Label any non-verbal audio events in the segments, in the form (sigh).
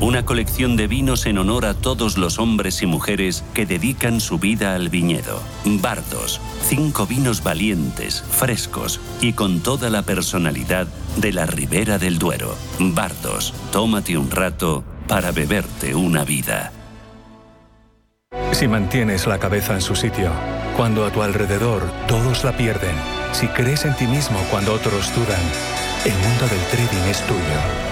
Una colección de vinos en honor a todos los hombres y mujeres que dedican su vida al viñedo. Bardos, cinco vinos valientes, frescos y con toda la personalidad de la Ribera del Duero. Bardos, tómate un rato para beberte una vida. Si mantienes la cabeza en su sitio, cuando a tu alrededor todos la pierden, si crees en ti mismo cuando otros dudan, el mundo del trading es tuyo.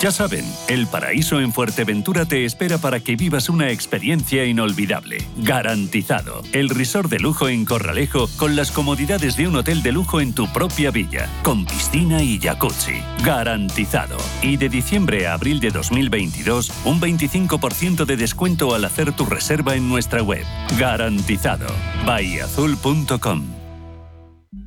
Ya saben, el paraíso en Fuerteventura te espera para que vivas una experiencia inolvidable. Garantizado. El resort de lujo en Corralejo con las comodidades de un hotel de lujo en tu propia villa, con piscina y jacuzzi. Garantizado. Y de diciembre a abril de 2022, un 25% de descuento al hacer tu reserva en nuestra web. Garantizado. bahiazul.com.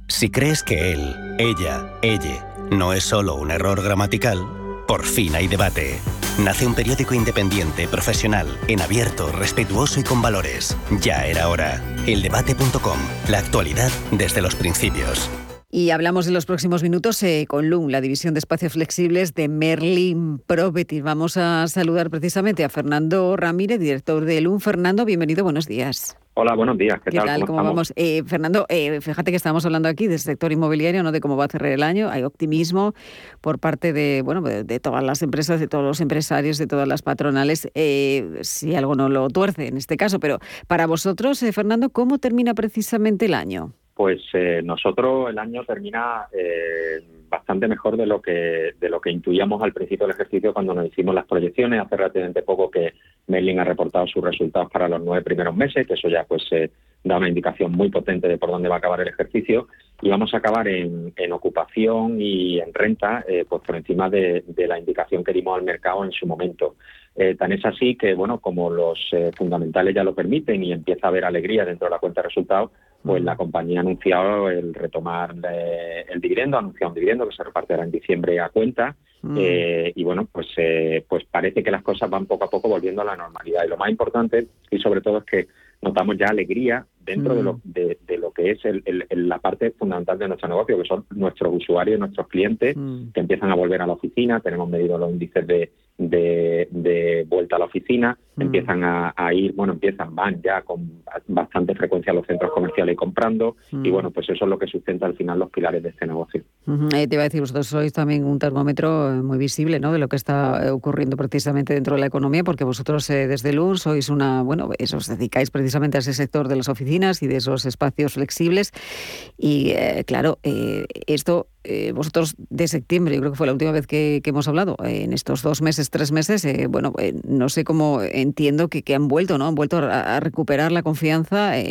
Si crees que él, ella, ella no es solo un error gramatical, por fin hay debate. Nace un periódico independiente, profesional, en abierto, respetuoso y con valores. Ya era hora. Eldebate.com. La actualidad desde los principios. Y hablamos en los próximos minutos eh, con LUM, la división de espacios flexibles de Merlin Properties. Vamos a saludar precisamente a Fernando Ramírez, director de LUM. Fernando, bienvenido, buenos días. Hola, buenos días. ¿Qué, tal? ¿Cómo, vamos? Eh, Fernando, eh, fíjate que estamos hablando aquí del sector inmobiliario, no de cómo va a cerrar el año. Hay optimismo por parte de bueno de, todas las empresas, de todos los empresarios, de todas las patronales. si algo no lo tuerce en este caso, pero para vosotros, Fernando, ¿cómo termina precisamente el año? Pues eh, nosotros el año termina eh, bastante mejor de lo que de lo que intuíamos al principio del ejercicio cuando nos hicimos las proyecciones. Hace relativamente poco que Merlin ha reportado sus resultados para los nueve primeros meses, que eso ya pues eh, da una indicación muy potente de por dónde va a acabar el ejercicio. Y vamos a acabar en, ocupación y en renta pues por encima de, de, la indicación que dimos al mercado en su momento. tan es así que, bueno, como los fundamentales ya lo permiten y empieza a haber alegría dentro de la cuenta de resultados, pues la compañía ha anunciado el retomar el dividendo, ha anunciado un dividendo que se repartirá en diciembre a cuenta. Eh, y bueno, pues, eh, pues parece que las cosas van poco a poco volviendo a la normalidad. Y lo más importante, y sobre todo, es que notamos ya alegría dentro de, lo, de, lo que es la parte fundamental de nuestro negocio, que son nuestros usuarios, nuestros clientes, que empiezan a volver a la oficina. Tenemos medido los índices de, de, vuelta a la oficina, mm. empiezan a, ir, bueno, empiezan, van ya con bastante frecuencia a los centros comerciales comprando, y mm. bueno, pues eso es lo que sustenta al final los pilares de este negocio. Eh, te iba a decir, vosotros sois también un termómetro eh, muy visible, ¿no?, de lo que está eh, ocurriendo precisamente dentro de la economía, porque vosotros desde LUN sois una, bueno, eso, os dedicáis precisamente a ese sector de las oficinas y de esos espacios flexibles, y claro, esto eh, vosotros de septiembre, yo creo que fue la última vez que, hemos hablado, eh, en estos dos meses, tres meses, eh, bueno, no sé cómo entiendo que, han vuelto, ¿no? Han vuelto a, recuperar la confianza, a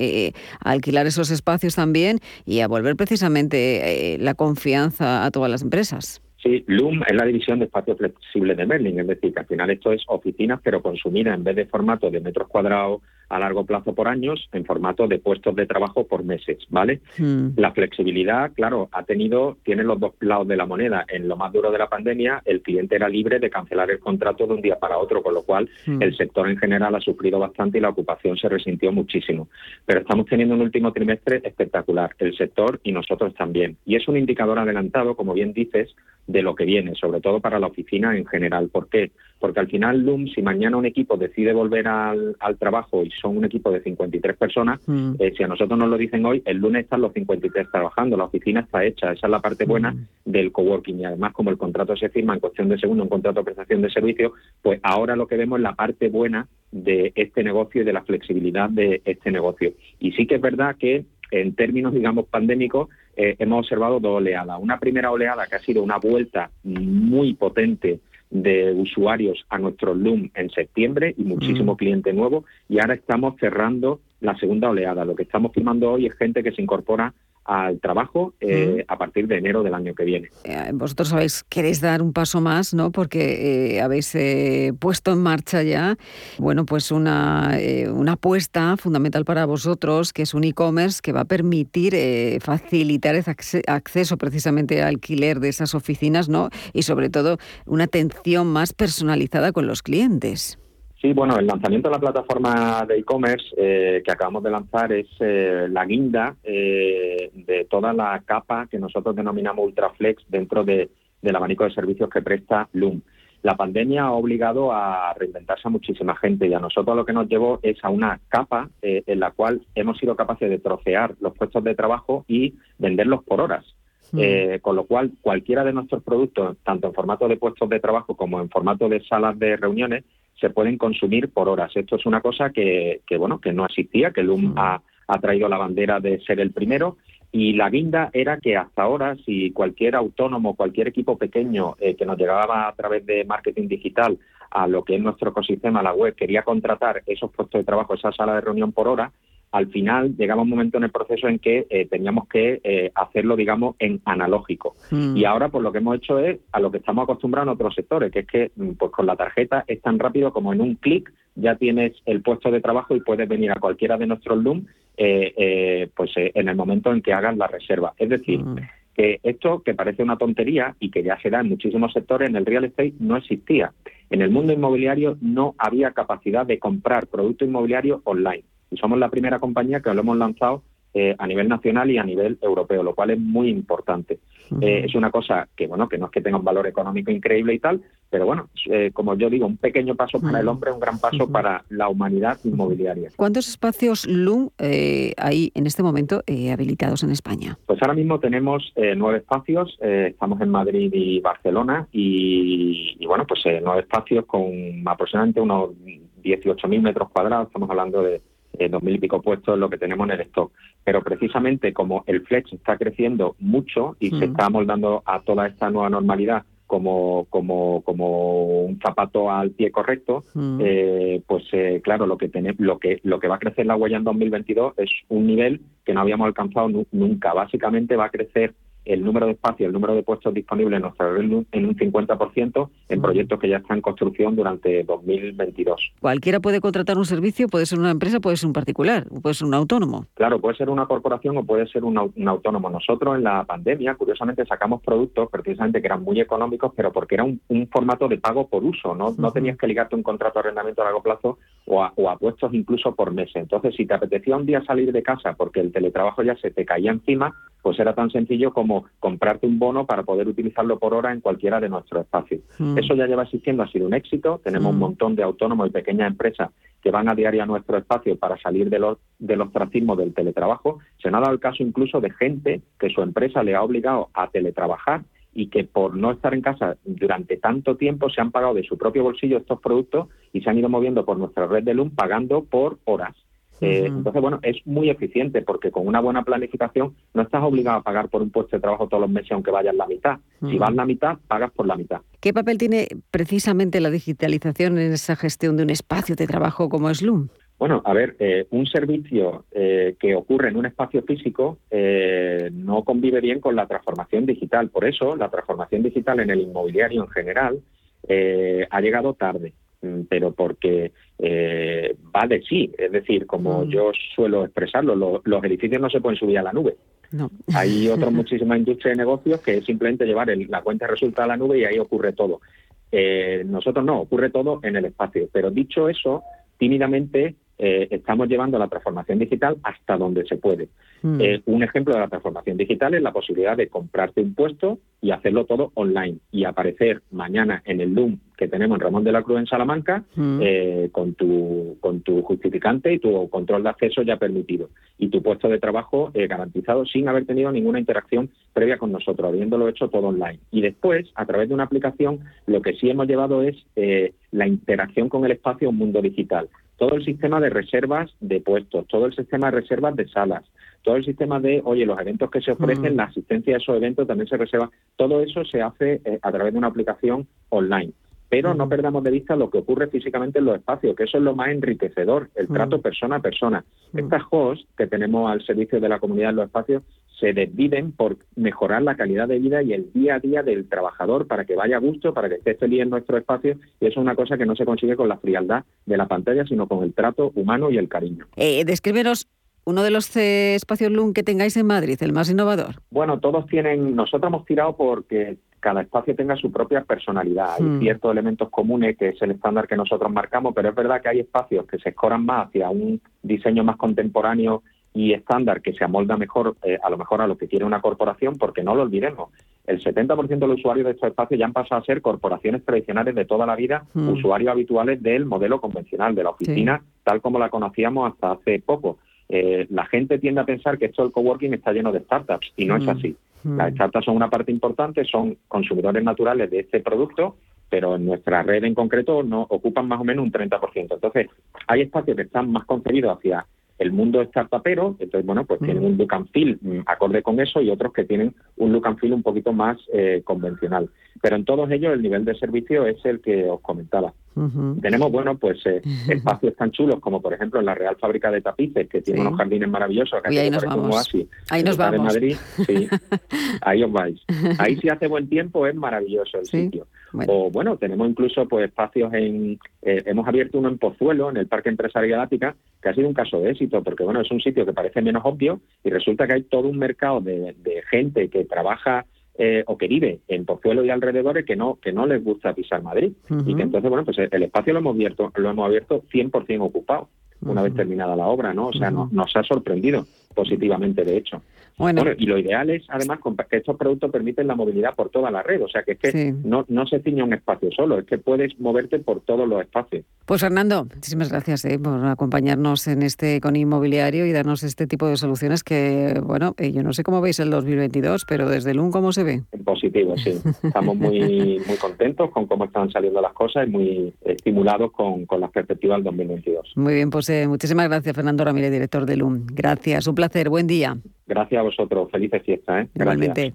alquilar esos espacios también y a volver precisamente la confianza a todas las empresas. Sí, Loom es la división de espacios flexibles de Merlin, es decir, que al final esto es oficinas, pero consumidas en vez de formato de metros cuadrados a largo plazo por años, en formato de puestos de trabajo por meses, ¿vale? Hmm. La flexibilidad, claro, ha tenido, tiene los dos lados de la moneda. En lo más duro de la pandemia, el cliente era libre de cancelar el contrato de un día para otro, con lo cual hmm. el sector en general ha sufrido bastante y la ocupación se resintió muchísimo. Pero estamos teniendo un último trimestre espectacular, el sector y nosotros también. Y es un indicador adelantado, como bien dices, de lo que viene, sobre todo para la oficina en general. ¿Por qué? Porque al final LUM, si mañana un equipo decide volver al, trabajo y son un equipo de 53 personas, mm. eh, si a nosotros nos lo dicen hoy, el lunes están los 53 trabajando, la oficina está hecha, esa es la parte buena mm. del coworking y además como el contrato se firma en cuestión de segundo, un contrato de prestación de servicio, pues ahora lo que vemos es la parte buena de este negocio y de la flexibilidad de este negocio. Y sí que es verdad que en términos, digamos, pandémicos, eh, hemos observado dos oleadas. Una primera oleada que ha sido una vuelta muy potente de usuarios a nuestro Loom en septiembre y muchísimo mm. cliente nuevo y ahora estamos cerrando la segunda oleada. Lo que estamos firmando hoy es gente que se incorpora al trabajo eh, a partir de enero del año que viene. Eh, vosotros sabéis, queréis dar un paso más, ¿no? Porque eh, habéis puesto en marcha ya, bueno, pues una, una apuesta fundamental para vosotros, que es un e-commerce que va a permitir facilitar ese acceso precisamente al alquiler de esas oficinas, ¿no? Y sobre todo una atención más personalizada con los clientes. Sí, bueno, el lanzamiento de la plataforma de e-commerce eh, que acabamos de lanzar es eh, la guinda eh, de toda la capa que nosotros denominamos Ultraflex dentro del abanico de servicios que presta Loom. La pandemia ha obligado a reinventarse a muchísima gente y a nosotros lo que nos llevó es a una capa en la cual hemos sido capaces de trocear los puestos de trabajo y venderlos por horas. Mm. con lo cual, cualquiera de nuestros productos, tanto en formato de puestos de trabajo como en formato de salas de reuniones, se pueden consumir por horas. Esto es una cosa que, bueno, que no existía, que LUM ha, traído la bandera de ser el primero y la guinda era que hasta ahora, si cualquier autónomo, cualquier equipo pequeño eh, que nos llegaba a través de marketing digital a lo que es nuestro ecosistema, la web, quería contratar esos puestos de trabajo, esa sala de reunión por hora, al final llegaba un momento en el proceso en que eh, teníamos que eh, hacerlo, digamos, en analógico. Mm. Y ahora, pues lo que hemos hecho es a lo que estamos acostumbrados en otros sectores, que es que mm, pues con la tarjeta es tan rápido como en un clic ya tienes el puesto de trabajo y puedes venir a cualquiera de nuestros Loom eh, pues en el momento en que hagas la reserva. Es decir, mm. que esto que parece una tontería y que ya se da en muchísimos sectores, en el real estate no existía. En el mundo inmobiliario no había capacidad de comprar producto inmobiliario online y somos la primera compañía que lo hemos lanzado eh, a nivel nacional y a nivel europeo, lo cual es muy importante. Eh, es una cosa que, bueno, que no es que tenga un valor económico increíble y tal, pero bueno, eh, como yo digo, un pequeño paso para el hombre, un gran paso para la humanidad inmobiliaria. ¿Cuántos espacios LUM hay en este momento habilitados en España? Pues ahora mismo tenemos nueve espacios, estamos en Madrid y Barcelona y, y bueno, pues nueve espacios con aproximadamente unos 18.000 metros cuadrados, estamos hablando de eh, dos mil y pico puestos lo que tenemos en el stock. Pero precisamente como el flex está creciendo mucho y se mm. está moldando a toda esta nueva normalidad como, como, como un zapato al pie correcto, mm. eh, pues eh, claro, lo que, tenemos, lo, que, lo que va a crecer la huella en 2022 es un nivel que no habíamos alcanzado nunca. Básicamente va a crecer el número de espacios, el número de puestos disponibles en nuestra red en un 50% en proyectos que ya están en construcción durante 2022. Cualquiera puede contratar un servicio, puede ser una empresa, puede ser un particular, puede ser un autónomo. Claro, puede ser una corporación o puede ser un, autónomo. Nosotros en la pandemia, curiosamente, sacamos productos precisamente que eran muy económicos, pero porque era un, formato de pago por uso, ¿no? No tenías que ligarte un contrato de arrendamiento a largo plazo o a, o a puestos incluso por meses. Entonces, si te apetecía un día salir de casa porque el teletrabajo ya se te caía encima, pues era tan sencillo como comprarte un bono para poder utilizarlo por hora en cualquiera de nuestros espacios. Mm. Eso ya lleva existiendo, ha sido un éxito. Tenemos un mm. montón de autónomos y pequeñas empresas que van a diario a nuestro espacio para salir de los, del ostracismo del teletrabajo. Se ha dado el caso incluso de gente que su empresa le ha obligado a teletrabajar y que por no estar en casa durante tanto tiempo se han pagado de su propio bolsillo estos productos y se han ido moviendo por nuestra red de LUM pagando por horas. Eh, entonces, bueno, es muy eficiente porque con una buena planificación no estás obligado a pagar por un puesto de trabajo todos los meses aunque vayas la mitad. Si vas la mitad, pagas por la mitad. ¿Qué papel tiene precisamente la digitalización en esa gestión de un espacio de trabajo como es Loom? Bueno, a ver, eh, un servicio eh, que ocurre en un espacio físico no convive bien con la transformación digital. Por eso, la transformación digital en el inmobiliario en general ha llegado tarde. Mm, pero porque eh, va de sí. Es decir, como mm. yo suelo expresarlo, los edificios no se pueden subir a la nube. Hay (laughs) otras muchísimas industrias de negocios que es simplemente llevar la cuenta de resultados a la nube y ahí ocurre todo. Eh, nosotros no, ocurre todo en el espacio. Pero dicho eso, tímidamente eh, estamos llevando la transformación digital hasta donde se puede. Mm. Eh, un ejemplo de la transformación digital es la posibilidad de comprarte un puesto y hacerlo todo online y aparecer mañana en el Loom que tenemos en Ramón de la Cruz en Salamanca mm. eh, con, tu, con tu justificante y tu control de acceso ya permitido y tu puesto de trabajo garantizado sin haber tenido ninguna interacción previa con nosotros, habiéndolo hecho todo online. Y después, a través de una aplicación, lo que sí hemos llevado es la interacción con el espacio un mundo digital todo el sistema de reservas de puestos, todo el sistema de reservas de salas, todo el sistema de, oye, los eventos que se ofrecen, mm. la asistencia a esos eventos también se reserva. Todo eso se hace eh, a través de una aplicación online. Pero no mm. perdamos de vista lo que ocurre físicamente en los espacios, que eso es lo más enriquecedor, el mm. trato persona a persona. Estas hosts que tenemos al servicio de la comunidad en los espacios se desviven por mejorar la calidad de vida y el día a día del trabajador para que vaya a gusto, para que esté feliz en nuestro espacio. Y eso es una cosa que no se consigue con la frialdad de la pantalla, sino con el trato humano y el cariño. Eh, descríbenos uno de los eh, espacios LUM que tengáis en Madrid, el más innovador. Bueno, todos tienen, nosotros hemos tirado porque cada espacio tenga su propia personalidad. Hay hmm. ciertos elementos comunes que es el estándar que nosotros marcamos, pero es verdad que hay espacios que se escoran más hacia un diseño más contemporáneo y estándar que se amolda mejor, eh, a lo mejor a lo que quiere una corporación, porque no lo olvidemos, el 70% de los usuarios de estos espacios ya han pasado a ser corporaciones tradicionales de toda la vida, hmm. usuarios habituales del modelo convencional, de la oficina, tal como la conocíamos hasta hace poco. Eh, la gente tiende a pensar que esto del coworking está lleno de startups y no es hmm. así. Hmm. Las startups son una parte importante, son consumidores naturales de este producto, pero en nuestra red en concreto no ocupan más o menos un 30%. Entonces, hay espacios que están más concebidos hacia el mundo startupero, entonces, bueno, pues tienen un look and feel mm, acorde con eso y otros que tienen un look and feel un poquito más eh, convencional. Pero en todos ellos el nivel de servicio es el que os comentaba. Tenemos, bueno, pues eh, (laughs) espacios tan chulos como, por ejemplo, en la Real Fábrica de Tapices, que tiene unos jardines maravillosos. Acá ahí nos vamos. ahí nos vamos. De Madrid, sí, (laughs) ahí os vais. Ahí si hace buen tiempo es maravilloso el sitio. O bueno, tenemos incluso pues espacios en... Eh, hemos abierto uno en Pozuelo, en el Parque Empresarial Ática, que ha sido un caso de éxito, porque bueno, es un sitio que parece menos obvio y resulta que hay todo un mercado de, de gente que trabaja eh, o que vive en Pozuelo y alrededores que no que no les gusta pisar Madrid. Y que entonces bueno pues el espacio lo hemos abierto lo hemos abierto 100% ocupado una vez terminada la obra no o sea nos ha sorprendido positivamente de hecho bueno. y lo ideal es, además, que estos productos permiten la movilidad por toda la red. O sea, que es que no, no se ciña un espacio solo, es que puedes moverte por todos los espacios. Pues Fernando, muchísimas gracias eh, por acompañarnos en este con inmobiliario y darnos este tipo de soluciones que, bueno, eh, yo no sé cómo veis el 2022, pero desde el UN, ¿cómo se ve? En positivo, sí. Estamos muy, (laughs) muy contentos con cómo están saliendo las cosas y muy estimulados con, con las perspectivas del 2022. Muy bien, pues eh, muchísimas gracias, Fernando Ramírez, director del UN. Gracias, un placer, buen día. Gracias a vosotros. Felices fiestas. ¿eh? Igualmente.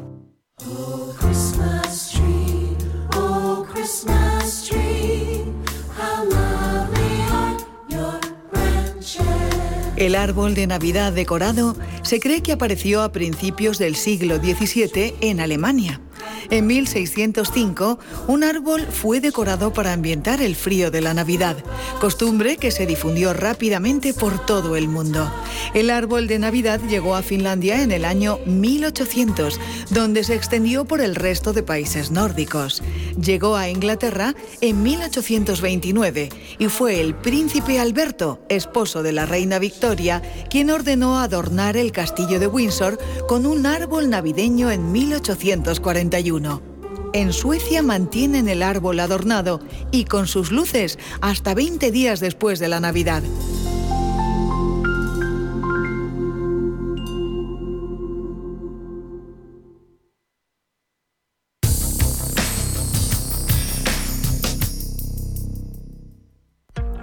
El árbol de Navidad decorado se cree que apareció a principios del siglo XVII en Alemania. En 1605, un árbol fue decorado para ambientar el frío de la Navidad, costumbre que se difundió rápidamente por todo el mundo. El árbol de Navidad llegó a Finlandia en el año 1800, donde se extendió por el resto de países nórdicos. llegó a Inglaterra en 1829 y fue el príncipe Alberto, esposo de la reina Victoria, quien ordenó adornar el castillo de Windsor con un árbol navideño en 1841. En Suecia mantienen el árbol adornado y con sus luces hasta 20 días después de la Navidad.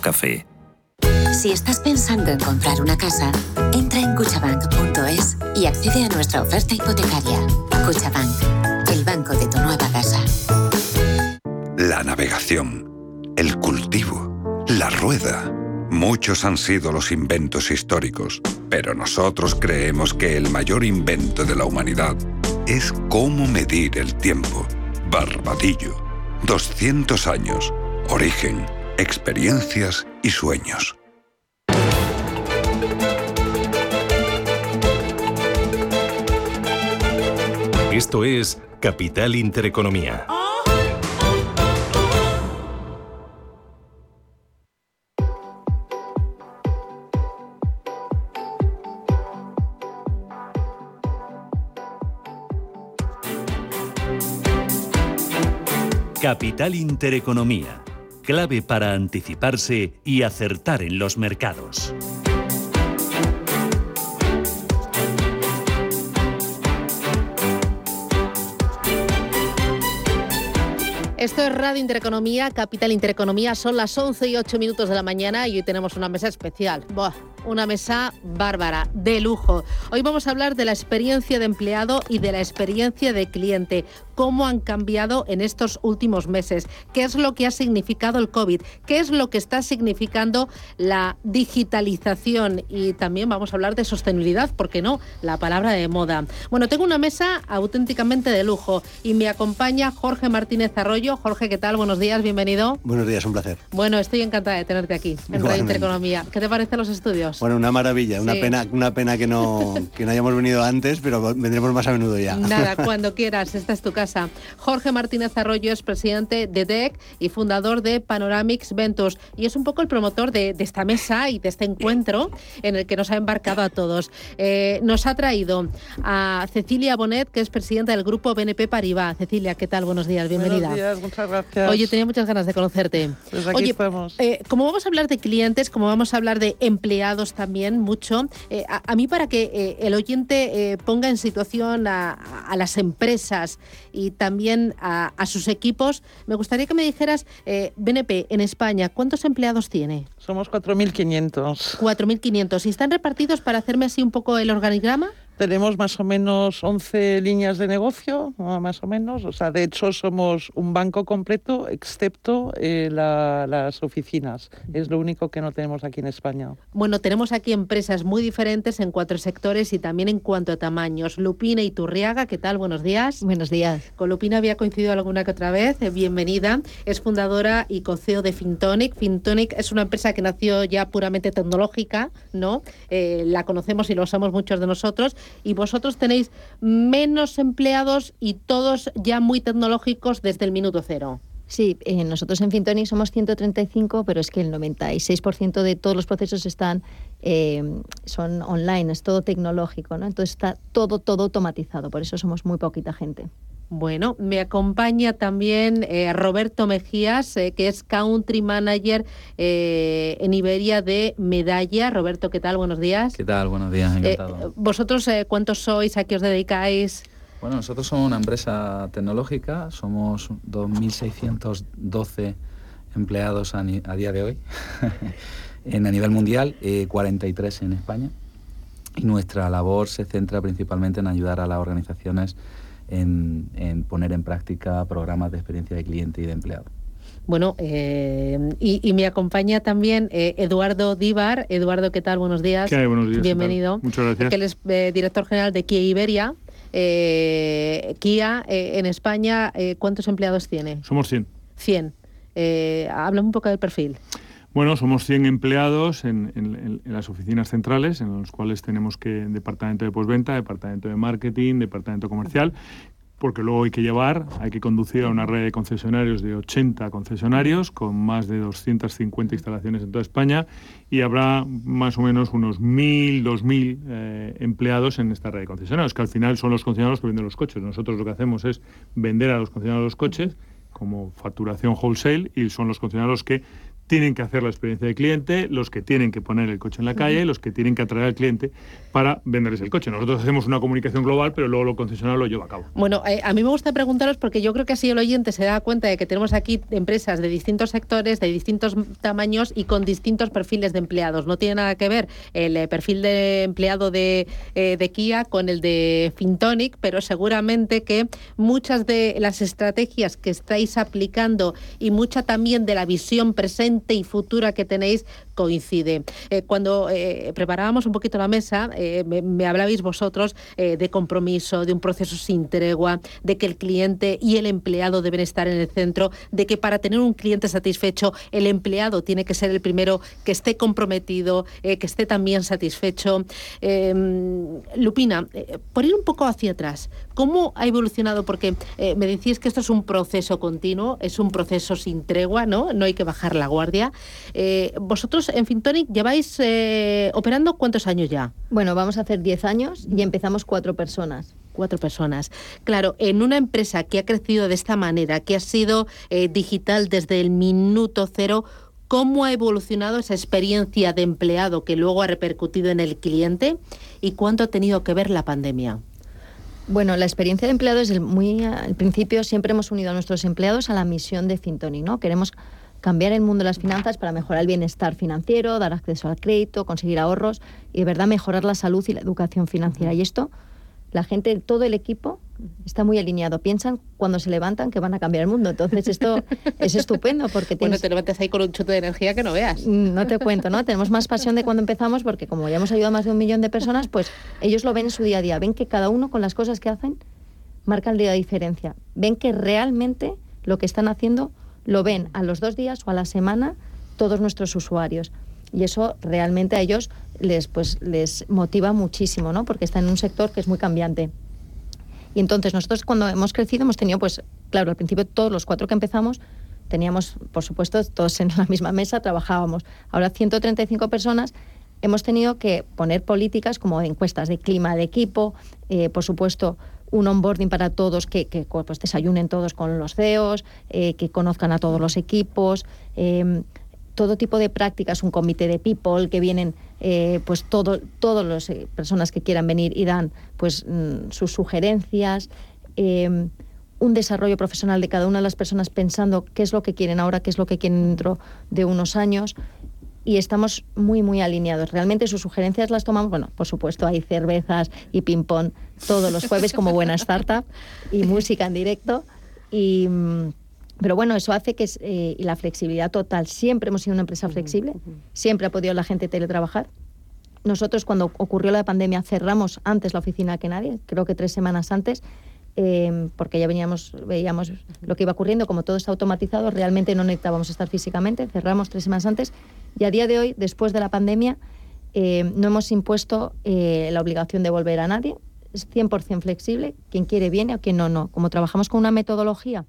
café. Si estás pensando en comprar una casa, entra en cuchabank.es y accede a nuestra oferta hipotecaria. Cuchabank, el banco de tu nueva casa. La navegación, el cultivo, la rueda. Muchos han sido los inventos históricos, pero nosotros creemos que el mayor invento de la humanidad es cómo medir el tiempo. Barbadillo. 200 años. Origen experiencias y sueños. Esto es Capital Intereconomía. Capital Intereconomía clave para anticiparse y acertar en los mercados. Esto es Radio Intereconomía, Capital Intereconomía. Son las 11 y 8 minutos de la mañana y hoy tenemos una mesa especial. Buah, una mesa bárbara, de lujo. Hoy vamos a hablar de la experiencia de empleado y de la experiencia de cliente cómo han cambiado en estos últimos meses, qué es lo que ha significado el COVID, qué es lo que está significando la digitalización y también vamos a hablar de sostenibilidad, ¿por qué no? La palabra de moda. Bueno, tengo una mesa auténticamente de lujo y me acompaña Jorge Martínez Arroyo. Jorge, ¿qué tal? Buenos días, bienvenido. Buenos días, un placer. Bueno, estoy encantada de tenerte aquí en Radio Intereconomía. ¿Qué te parecen los estudios? Bueno, una maravilla, una pena, una pena que no, (laughs) que no hayamos venido antes, pero vendremos más a menudo ya. Nada, (laughs) cuando quieras, esta es tu casa. Jorge Martínez Arroyo es presidente de DEC y fundador de Panoramics Ventus y es un poco el promotor de, esta mesa y de este encuentro en el que nos ha embarcado a todos. Eh, nos ha traído a Cecilia Bonet, que es presidenta del grupo BNP Paribas. Cecilia, ¿qué tal? Buenos días, bienvenida. Buenos días, muchas gracias. Oye, tenía muchas ganas de conocerte. Pues aquí estamos. Eh, como vamos a hablar de clientes, como vamos a hablar de empleados también mucho, eh, a, mí para que el oyente ponga en situación a, a las empresas y también a, sus equipos. Me gustaría que me dijeras, eh, BNP, en España, ¿cuántos empleados tiene? Somos 4.500. 4.500. ¿Y están repartidos para hacerme así un poco el organigrama? Tenemos más o menos 11 líneas de negocio, más o menos. O sea, de hecho somos un banco completo, excepto eh, las oficinas. Es lo único que no tenemos aquí en España. Bueno, tenemos aquí empresas muy diferentes en cuatro sectores y también en cuanto a tamaños. Lupina y Turriaga, ¿qué tal? Buenos días. Buenos días. Con Lupina había coincidido alguna que otra vez. Eh, bienvenida. Es fundadora y co-CEO de Fintonic. Fintonic es una empresa que nació ya puramente tecnológica, ¿no? Eh, la conocemos y lo usamos muchos de nosotros y vosotros tenéis menos empleados y todos ya muy tecnológicos desde el minuto cero. Sí, eh, nosotros en Fintonic somos 135, pero es que el 96% de todos los procesos están eh, son online, es todo tecnológico, ¿no? Entonces está todo todo automatizado, por eso somos muy poquita gente. Bueno, me acompaña también eh, Roberto Mejías, eh, que es Country Manager eh, en Iberia de Medalla. Roberto, ¿qué tal? Buenos días. ¿Qué tal? Buenos días, encantado. ¿Vosotros cuántos sois? ¿A qué os dedicáis? Bueno, nosotros somos una empresa tecnológica, somos 2.612 empleados a, día de hoy (laughs) en, a nivel mundial, 43 en España. Y nuestra labor se centra principalmente en ayudar a las organizaciones en, poner en práctica programas de experiencia de cliente y de empleado. Bueno, eh, y, me acompaña también eh, Eduardo Díbar. Eduardo, ¿qué tal? Buenos días. ¿Qué Buenos días. Bienvenido. Muchas gracias. Que él es eh, director general de Kia Iberia. Kia, en España, ¿cuántos empleados tiene? Somos 100. 100. Háblame un poco del perfil. Bueno, somos 100 empleados en, las oficinas centrales, en los cuales tenemos que departamento de postventa, departamento de marketing, departamento comercial, porque luego hay que llevar, hay que conducir a una red de concesionarios de 80 concesionarios con más de 250 instalaciones en toda España y habrá más o menos unos 1.000, 2.000 eh, empleados en esta red de concesionarios, que al final son los concesionarios que venden los coches. Nosotros lo que hacemos es vender a los concesionarios los coches como facturación wholesale y son los concesionarios que tienen que hacer la experiencia de cliente, los que tienen que poner el coche en la calle, los que tienen que atraer al cliente para venderles el coche. Nosotros hacemos una comunicación global, pero luego lo concesionario lo lleva a cabo. Bueno, eh, a mí me gusta preguntaros porque yo creo que así el oyente se da cuenta de que tenemos aquí empresas de distintos sectores, de distintos tamaños y con distintos perfiles de empleados. No tiene nada que ver el eh, perfil de empleado de, eh, de Kia con el de Fintonic, pero seguramente que muchas de las estrategias que estáis aplicando y mucha también de la visión presente y futura que tenéis coincide. Eh, cuando eh, preparábamos un poquito la mesa, eh, me, hablabais vosotros de compromiso, de un proceso sin tregua, de que el cliente y el empleado deben estar en el centro, de que para tener un cliente satisfecho, el empleado tiene que ser el primero que esté comprometido, que esté también satisfecho. Em, Lupina, por ir un poco hacia atrás, ¿cómo ha evolucionado? Porque me decís que esto es un proceso continuo, es un proceso sin tregua, ¿no? No hay que bajar la guardia eh, vosotros en Fintonic lleváis eh, operando cuántos años ya? Bueno, vamos a hacer 10 años y empezamos cuatro personas cuatro personas. Claro, en una empresa que ha crecido de esta manera, que ha sido eh, digital desde el minuto cero, ¿cómo ha evolucionado esa experiencia de empleado que luego ha repercutido en el cliente y cuánto ha tenido que ver la pandemia? Bueno, la experiencia de empleado es muy al principio siempre hemos unido a nuestros empleados a la misión de Fintonic, ¿no? Queremos cambiar el mundo de las finanzas para mejorar el bienestar financiero, dar acceso al crédito, conseguir ahorros y de verdad mejorar la salud y la educación financiera. Y esto, la gente, todo el equipo está muy alineado. Piensan cuando se levantan que van a cambiar el mundo. Entonces esto es estupendo porque tienes... Bueno, te levantas ahí con un chute de energía que no veas. Mm, no te cuento, ¿no? Tenemos más pasión de cuando empezamos porque como ya hemos ayudado a más de un millón de personas, pues ellos lo ven en su día a día. Ven que cada uno con las cosas que hacen marcan la diferencia. Ven que realmente lo que están haciendo lo ven a los dos días o a la semana todos nuestros usuarios. Y eso realmente a ellos les, pues, les motiva muchísimo, ¿no? Porque están en un sector que es muy cambiante. Y entonces nosotros cuando hemos crecido hemos tenido, pues, claro, al principio todos los cuatro que empezamos teníamos, por supuesto, todos en la misma mesa, trabajábamos. Ahora 135 personas hemos tenido que poner políticas como encuestas de clima de equipo, eh, por supuesto, un onboarding para todos, que, pues, desayunen todos con los CEOs, eh, que conozcan a todos los equipos, em, todo tipo de prácticas, un comité de people que vienen, eh, pues todo, todas las eh, personas que quieran venir y dan pues mm, sus sugerencias, em, un desarrollo profesional de cada una de las personas pensando qué es lo que quieren ahora, qué es lo que quieren dentro de unos años y estamos muy, muy alineados. Realmente sus sugerencias las tomamos, bueno, por supuesto hay cervezas y ping-pong todos los jueves como buena startup y música en directo. Y, mm, pero bueno, eso hace que eh, y la flexibilidad total. Siempre hemos sido una empresa flexible, siempre ha podido la gente teletrabajar. Nosotros cuando ocurrió la pandemia cerramos antes la oficina que nadie, creo que tres semanas antes, Em, porque ya veníamos, veíamos lo que iba ocurriendo, como todo está automatizado, realmente no necesitábamos estar físicamente, cerramos tres semanas antes y a día de hoy, después de la pandemia, em, no hemos impuesto eh, la obligación de volver a nadie, es 100% flexible, quien quiere viene o quien no, no. Como trabajamos con una metodología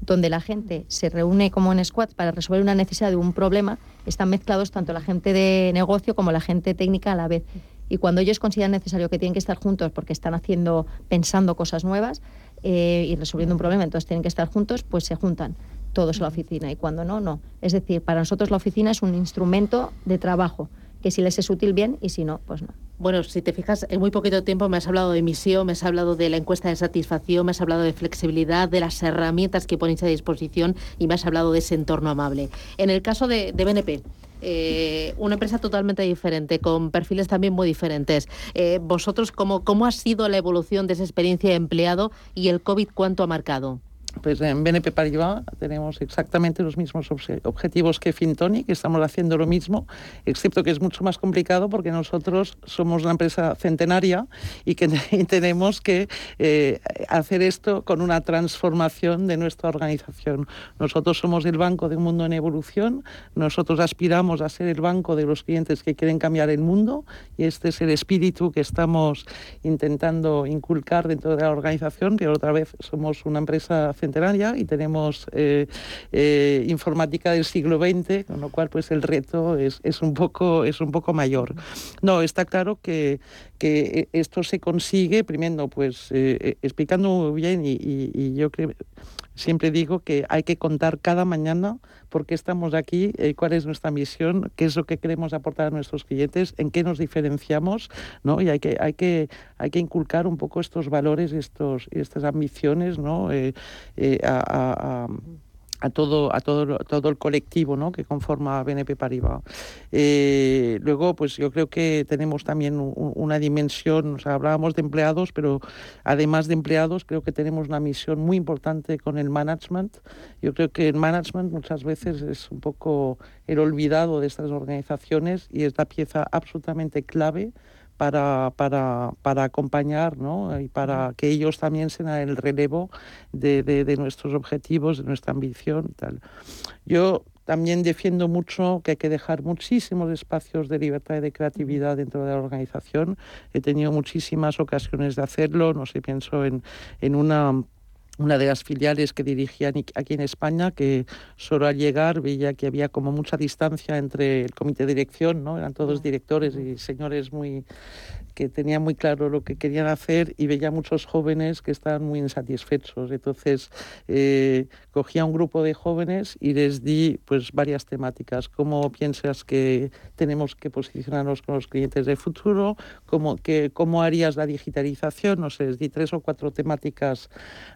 donde la gente se reúne como en squad para resolver una necesidad de un problema, están mezclados tanto la gente de negocio como la gente técnica a la vez. Y cuando ellos consideran necesario que tienen que estar juntos porque están haciendo, pensando cosas nuevas, eh, y resolviendo un problema, entonces tienen que estar juntos, pues se juntan todos a la oficina y cuando no, no. Es decir, para nosotros la oficina es un instrumento de trabajo que si les es útil bien y si no, pues no. Bueno, si te fijas, en muy poquito tiempo me has hablado de misión, me has hablado de la encuesta de satisfacción, me has hablado de flexibilidad, de las herramientas que ponéis a disposición y me has hablado de ese entorno amable. En el caso de, BNP, eh, una empresa totalmente diferente, con perfiles también muy diferentes. Eh, ¿Vosotros cómo, cómo ha sido la evolución de esa experiencia de empleado y el COVID cuánto ha marcado? Pues en BNP Paribas tenemos exactamente los mismos objetivos que Fintoni, que estamos haciendo lo mismo, excepto que es mucho más complicado porque nosotros somos una empresa centenaria y que (laughs) tenemos que eh, hacer esto con una transformación de nuestra organización. Nosotros somos el banco de un mundo en evolución, nosotros aspiramos a ser el banco de los clientes que quieren cambiar el mundo y este es el espíritu que estamos intentando inculcar dentro de la organización, pero otra vez somos una empresa centenaria y tenemos eh, eh, informática del siglo XX, con lo cual pues el reto es, es, un, poco, es un poco mayor. No, está claro que, que esto se consigue, primero pues eh, explicando muy bien y, y yo creo siempre digo que hay que contar cada mañana por qué estamos aquí, eh, cuál es nuestra misión, qué es lo que queremos aportar a nuestros clientes, en qué nos diferenciamos, ¿no? Y hay que, hay que, hay que inculcar un poco estos valores, estos, estas ambiciones, ¿no? Eh, eh, a todo, a todo, todo el colectivo ¿no? que conforma BNP Paribas. Eh, luego, pues yo creo que tenemos también una dimensión, o sea, hablábamos de empleados, pero además de empleados, creo que tenemos una misión muy importante con el management. Yo creo que el management muchas veces es un poco el olvidado de estas organizaciones y es la pieza absolutamente clave para, para, para acompañar ¿no? y para que ellos también sean el relevo de, de, nuestros objetivos, de nuestra ambición. Y tal. Yo también defiendo mucho que hay que dejar muchísimos espacios de libertad y de creatividad dentro de la organización. He tenido muchísimas ocasiones de hacerlo, no sé, pienso en, en una una de las filiales que dirigían aquí en España, que solo al llegar veía que había como mucha distancia entre el comité de dirección, ¿no? Eran todos directores y señores muy que tenían muy claro lo que querían hacer y veía muchos jóvenes que estaban muy insatisfechos. Entonces eh, cogía un grupo de jóvenes y les di pues varias temáticas. ¿Cómo piensas que tenemos que posicionarnos con los clientes del futuro? ¿Cómo, que, cómo harías la digitalización? No sé, les di tres o cuatro temáticas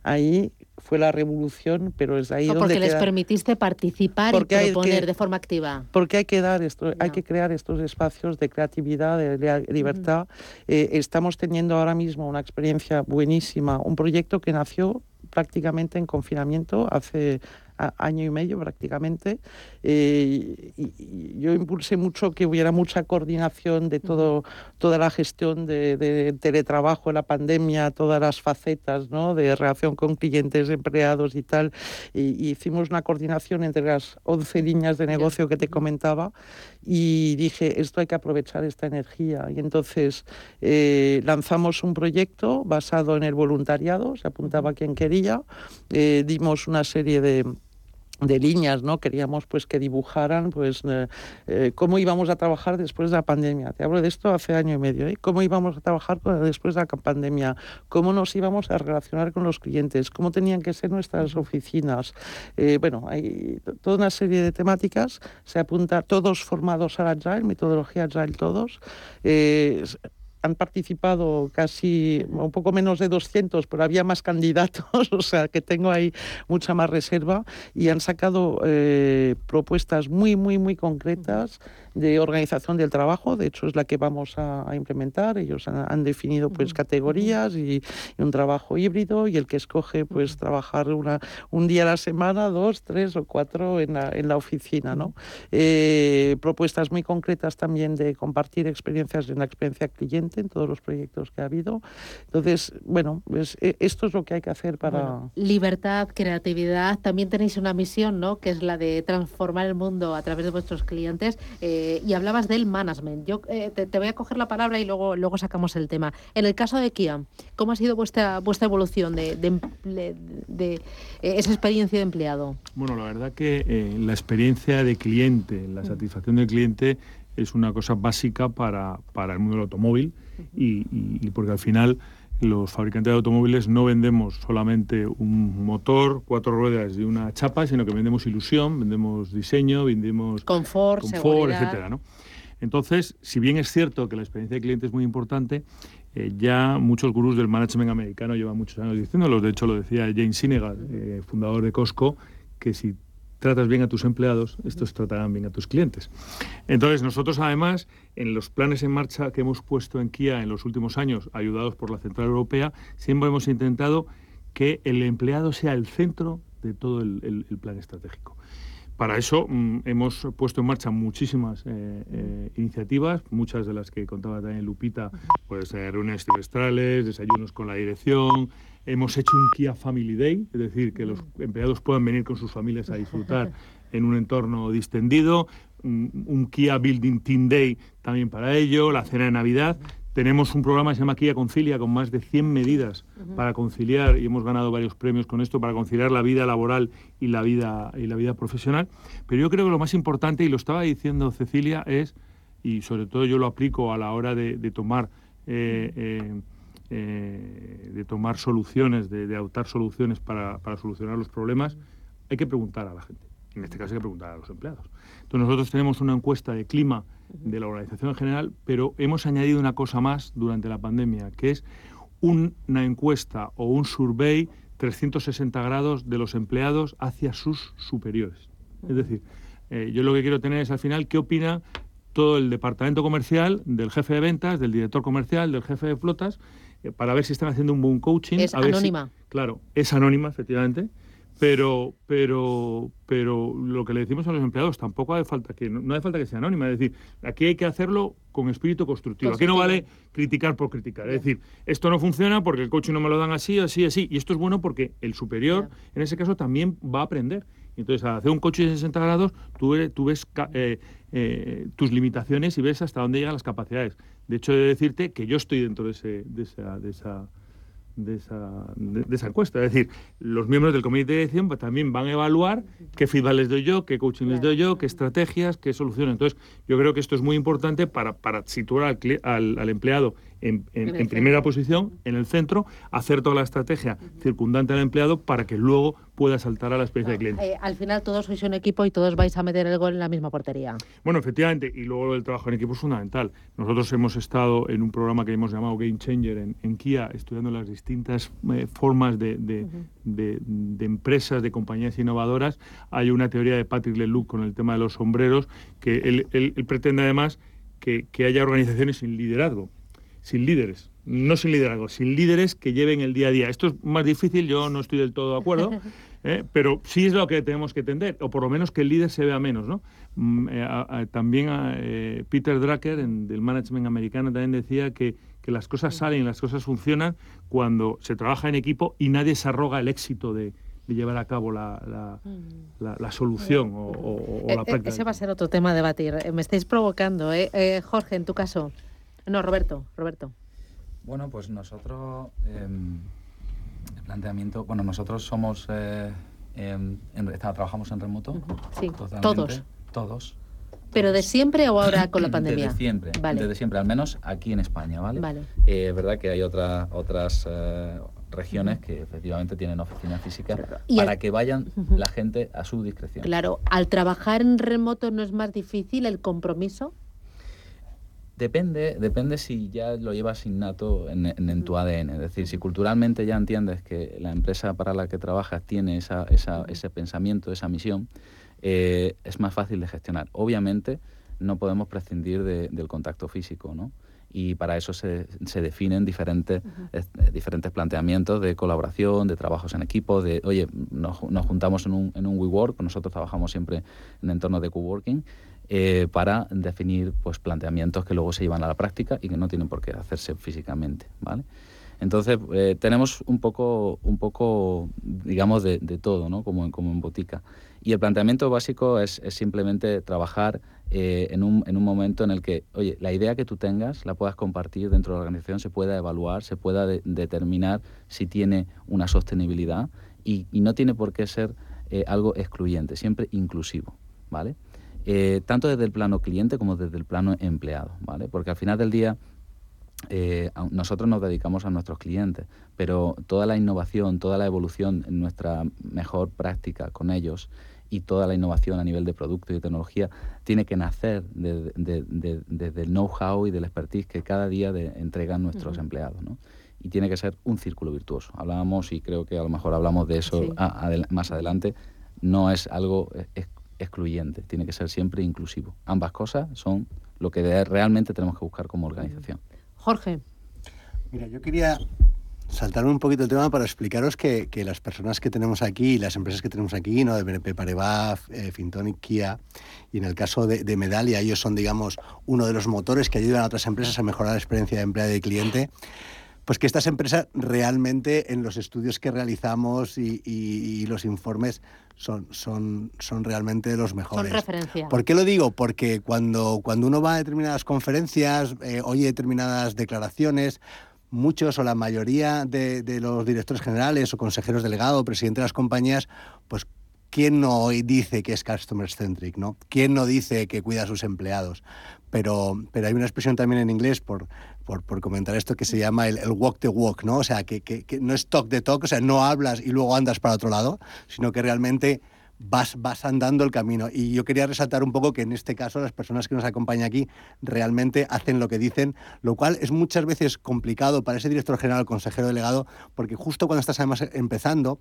ahí fue la revolución, pero es ahí o donde porque les permitiste participar y proponer de forma activa. Porque hay que dar esto, hay que crear estos espacios de creatividad, de, libertad. Eh, estamos teniendo ahora mismo una experiencia buenísima, un proyecto que nació prácticamente en confinamiento hace año y medio prácticamente. Eh, y, yo impulsé mucho que hubiera mucha coordinación de todo, toda la gestión de, teletrabajo en la pandemia, todas las facetas ¿no? de relación con clientes, empleados y tal. Y, hicimos una coordinación entre las 11 líneas de negocio que te comentaba y dije, esto hay que aprovechar esta energía. Y entonces eh, lanzamos un proyecto basado en el voluntariado, se apuntaba quien quería, eh, dimos una serie de de líneas, ¿no? Queríamos pues que dibujaran pues eh, eh, cómo íbamos a trabajar después de la pandemia. Te hablo de esto hace año y medio, ¿eh? Cómo íbamos a trabajar después de la pandemia, cómo nos íbamos a relacionar con los clientes, cómo tenían que ser nuestras oficinas. Bueno, hay toda una serie de temáticas, se apunta todos formados a Agile, metodología Agile todos han participado casi un poco menos de 200, pero había más candidatos, (laughs) o sea que tengo ahí mucha más reserva y han sacado eh, propuestas muy, muy, muy concretas de organización del trabajo, de hecho es la que vamos a, implementar. Ellos han, definido pues categorías y, un trabajo híbrido y el que escoge pues trabajar una, un día a la semana, dos, tres o cuatro en la, en la oficina. ¿no? Eh, propuestas muy concretas también de compartir experiencias en la experiencia cliente en todos los proyectos que ha habido. Entonces, bueno, pues, e, esto es lo que hay que hacer para... libertad, creatividad, también tenéis una misión, ¿no? que es la de transformar el mundo a través de vuestros clientes. Eh, eh, y hablabas del management. Yo eh, te, voy a coger la palabra y luego, luego sacamos el tema. En el caso de Kia, ¿cómo ha sido vuestra, vuestra evolución de, de, eh, esa experiencia de empleado? Bueno, la verdad que la experiencia de cliente, la mm. satisfacción del cliente es una cosa básica para, para el mundo del automóvil y, porque al final los fabricantes de automóviles no vendemos solamente un motor, cuatro ruedas y una chapa, sino que vendemos ilusión, vendemos diseño, vendemos confort, confort etcétera, ¿no? Entonces, si bien es cierto que la experiencia de cliente es muy importante, eh, ya muchos gurús del management americano llevan muchos años diciéndolo. De hecho, lo decía James Sinegal, eh, fundador de Costco, que si tratas bien a tus empleados, estos tratarán bien a tus clientes. Entonces, nosotros además, en los planes en marcha que hemos puesto en Kia en los últimos años, ayudados por la Central Europea, siempre hemos intentado que el empleado sea el centro de todo el plan estratégico. Para eso mm, hemos puesto en marcha muchísimas eh, eh, iniciativas, muchas de las que contaba también Lupita, pues eh, reuniones trimestrales, desayunos con la dirección, hemos hecho un Kia Family Day, es decir, que los empleados puedan venir con sus familias a (laughs) disfrutar en un entorno distendido, un Kia Building Team Day también para ello, la cena de Navidad. Tenemos un programa que se llama Kia Concilia con más de 100 medidas para conciliar, y hemos ganado varios premios con esto, para conciliar la vida laboral y la vida, y la vida profesional. Pero yo creo que lo más importante, y lo estaba diciendo Cecilia, es, y sobre todo yo lo aplico a la hora de, tomar... Eh, eh, eh, de tomar soluciones, de, adoptar soluciones para, solucionar los problemas, hay que preguntar a la gente. En este caso hay que preguntar a los empleados. Entonces nosotros tenemos una encuesta de clima de la organización en general, pero hemos añadido una cosa más durante la pandemia, que es una encuesta o un survey 360 grados de los empleados hacia sus superiores. Es decir, eh, yo lo que quiero tener es al final qué opina todo el departamento comercial, del jefe de ventas, del director comercial, del jefe de flotas, para ver si están haciendo un buen coaching. Es anónima. claro, es anónima, efectivamente. Pero, pero, pero lo que le decimos a los empleados tampoco hace falta que no, hace falta que sea anónima. Es decir, aquí hay que hacerlo con espíritu constructivo. Aquí no vale criticar por criticar. Es decir, esto no funciona porque el coche no me lo dan así, así, así. Y esto es bueno porque el superior, en ese caso, también va a aprender. Entonces, al hacer un coche de 60 grados, tú, ves eh, eh, tus limitaciones y ves hasta dónde llegan las capacidades. De hecho, he de decirte que yo estoy dentro de, ese, de esa, de esa de esa, de, esa encuesta. Es decir, los miembros del comité de dirección pues, también van a evaluar qué feedback les doy yo, qué coaching les doy yo, qué estrategias, qué soluciones. Entonces, yo creo que esto es muy importante para, para situar al, al empleado en, primera posición, en el centro, hacer toda la estrategia circundante al empleado para que luego pueda saltar a la experiencia de cliente. Eh, al final todos sois un equipo y todos vais a meter el gol en la misma portería. Bueno, efectivamente, y luego el trabajo en equipo es fundamental. Nosotros hemos estado en un programa que hemos llamado Game Changer en, Kia, estudiando las distintas eh, formas de, de, empresas, de compañías innovadoras. Hay una teoría de Patrick Leloup con el tema de los sombreros, que él, pretende además que, que haya organizaciones sin liderazgo sin líderes, no sin liderazgo, sin líderes que lleven el día a día. Esto es más difícil, yo no estoy del todo de acuerdo, (laughs) ¿eh? pero sí es lo que tenemos que entender, o por lo menos que el líder se vea menos. ¿no? Mm, eh, también eh, Peter Drucker, en, del management americano, también decía que, las cosas salen, las cosas funcionan cuando se trabaja en equipo y nadie se arroga el éxito de, llevar a cabo la, la, solución o, la práctica. Ese va a ser otro tema a debatir. Me estáis provocando, ¿eh? Jorge, en tu caso. No, Roberto, Roberto. Bueno, pues nosotros, em, el planteamiento, bueno, nosotros somos, eh, em, trabajamos en remoto. Sí, todos. Todos. ¿Pero de siempre o ahora (clears throat) con la pandemia? Desde siempre, desde siempre, al menos aquí en España, ¿vale? vale. Eh, es verdad que hay otra, otras eh, regiones que efectivamente tienen oficinas físicas para que vayan la gente a su discreción. Claro, al trabajar en remoto no es más difícil el compromiso. Depende, depende si ya lo llevas innato en, en, tu ADN. Es decir, si culturalmente ya entiendes que la empresa para la que trabajas tiene esa, esa, ese pensamiento, esa misión, eh, es más fácil de gestionar. Obviamente no podemos prescindir del contacto físico, ¿no? Y para eso se, se definen diferentes, eh, diferentes planteamientos de colaboración, de trabajos en equipo, de, oye, nos, nos juntamos en un, en un WeWork, nosotros trabajamos siempre en entornos de coworking, eh, para definir pues, planteamientos que luego se llevan a la práctica y que no tienen por qué hacerse físicamente. ¿vale? Entonces, eh, tenemos un poco, un poco digamos, de, todo, ¿no? como, como en botica. Y el planteamiento básico es, simplemente trabajar eh, en, un, en, un, momento en el que, oye, la idea que tú tengas la puedas compartir dentro de la organización, se pueda evaluar, se pueda determinar si tiene una sostenibilidad y, y no tiene por qué ser algo excluyente, siempre inclusivo, ¿vale? Eh, tanto desde el plano cliente como desde el plano empleado, ¿vale? Porque al final del día eh, nosotros nos dedicamos a nuestros clientes, pero toda la innovación, toda la evolución en nuestra mejor práctica con ellos y toda la innovación a nivel de producto y de tecnología tiene que nacer desde el know-how y del expertise que cada día entregan nuestros empleados. ¿no? Y tiene que ser un círculo virtuoso. Hablábamos, y creo que a lo mejor hablamos de eso más adelante, no es algo excluyente, tiene que ser siempre inclusivo. Ambas cosas son lo que realmente tenemos que buscar como organización. Jorge. Mira, yo quería saltarme un poquito el tema para explicaros que, las personas que tenemos aquí, las empresas que tenemos aquí, ¿no? de BNP Paribas, eh, Fintonic, Kia, y en el caso de, de, Medalia, ellos son, digamos, uno de los motores que ayudan a otras empresas a mejorar la experiencia de empleado y cliente. Pues que estas empresas realmente en los estudios que realizamos y, los informes son, son, son realmente los mejores. Son referencia. ¿Por qué lo digo? Porque cuando, cuando uno va a determinadas conferencias, eh, oye determinadas declaraciones, muchos o la mayoría de, los directores generales o consejeros delegados o presidentes de las compañías, pues ¿quién no dice que es customer centric? ¿no? ¿Quién no dice que cuida a sus empleados? Pero, pero hay una expresión también en inglés, por, por, comentar esto, que se llama el, walk the walk, ¿no? O sea, que, que, que, no es talk the talk, o sea, no hablas y luego andas para otro lado, sino que realmente vas, vas andando el camino. Y yo quería resaltar un poco que en este caso las personas que nos acompañan aquí realmente hacen lo que dicen, lo cual es muchas veces complicado para ese director general consejero delegado, porque justo cuando estás además empezando,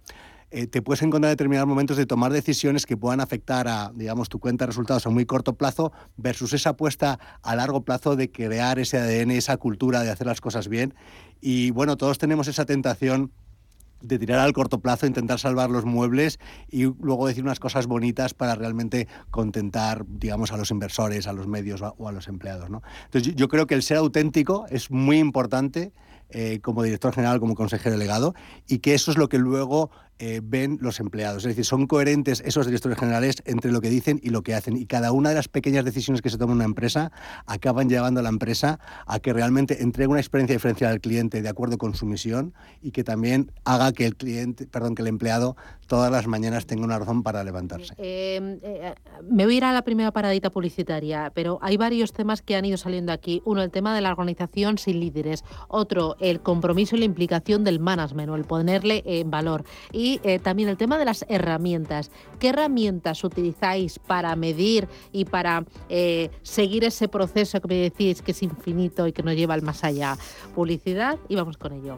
eh, te puedes encontrar determinados momentos de tomar decisiones que puedan afectar a, digamos, tu cuenta de resultados a muy corto plazo versus esa apuesta a largo plazo de crear ese ADN, esa cultura de hacer las cosas bien. Y bueno, todos tenemos esa tentación de tirar al corto plazo, intentar salvar los muebles y luego decir unas cosas bonitas para realmente contentar, digamos, a los inversores, a los medios o a, los empleados. ¿no? Entonces, yo, creo que el ser auténtico es muy importante eh, como director general, como consejero delegado, y que eso es lo que luego eh, ven los empleados. Es decir, son coherentes esos directores generales entre lo que dicen y lo que hacen. Y cada una de las pequeñas decisiones que se toma una empresa acaban llevando a la empresa a que realmente entregue una experiencia diferencial al cliente de acuerdo con su misión y que también haga que el cliente, perdón, que el empleado todas las mañanas tenga una razón para levantarse. Eh, eh, me voy a ir a la primera paradita publicitaria, pero hay varios temas que han ido saliendo aquí. Uno, el tema de la organización sin líderes. Otro, el compromiso y la implicación del management o el ponerle en valor. Y y eh, también el tema de las herramientas. ¿Qué herramientas utilizáis para medir y para eh, seguir ese proceso que me decís que es infinito y que nos lleva al más allá? Publicidad y vamos con ello.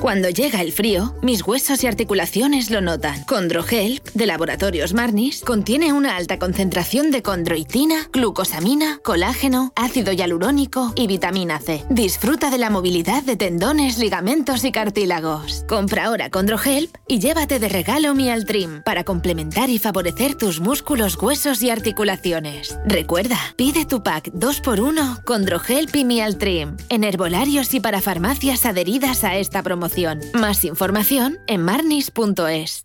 Cuando llega el frío, mis huesos y articulaciones lo notan. Condrohelp, de Laboratorios Marnis, contiene una alta concentración de condroitina, glucosamina, colágeno, ácido hialurónico y vitamina C. Disfruta de la movilidad de tendones, ligamentos y cartílagos. Compra ahora Condrohelp y llévate de regalo Mialtrim para complementar y favorecer tus músculos, huesos y articulaciones. Recuerda, pide tu pack 2x1 Condrohelp y Mialtrim en herbolarios y para farmacias adheridas a esta promoción. Más información en marnis.es.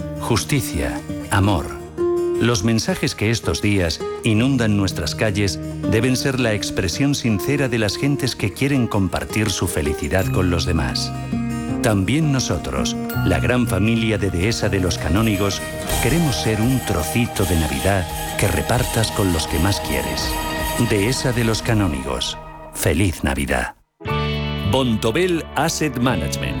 justicia, amor. Los mensajes que estos días inundan nuestras calles deben ser la expresión sincera de las gentes que quieren compartir su felicidad con los demás. También nosotros, la gran familia de Dehesa de los Canónigos, queremos ser un trocito de Navidad que repartas con los que más quieres. Dehesa de los Canónigos. Feliz Navidad. Bontobel Asset Management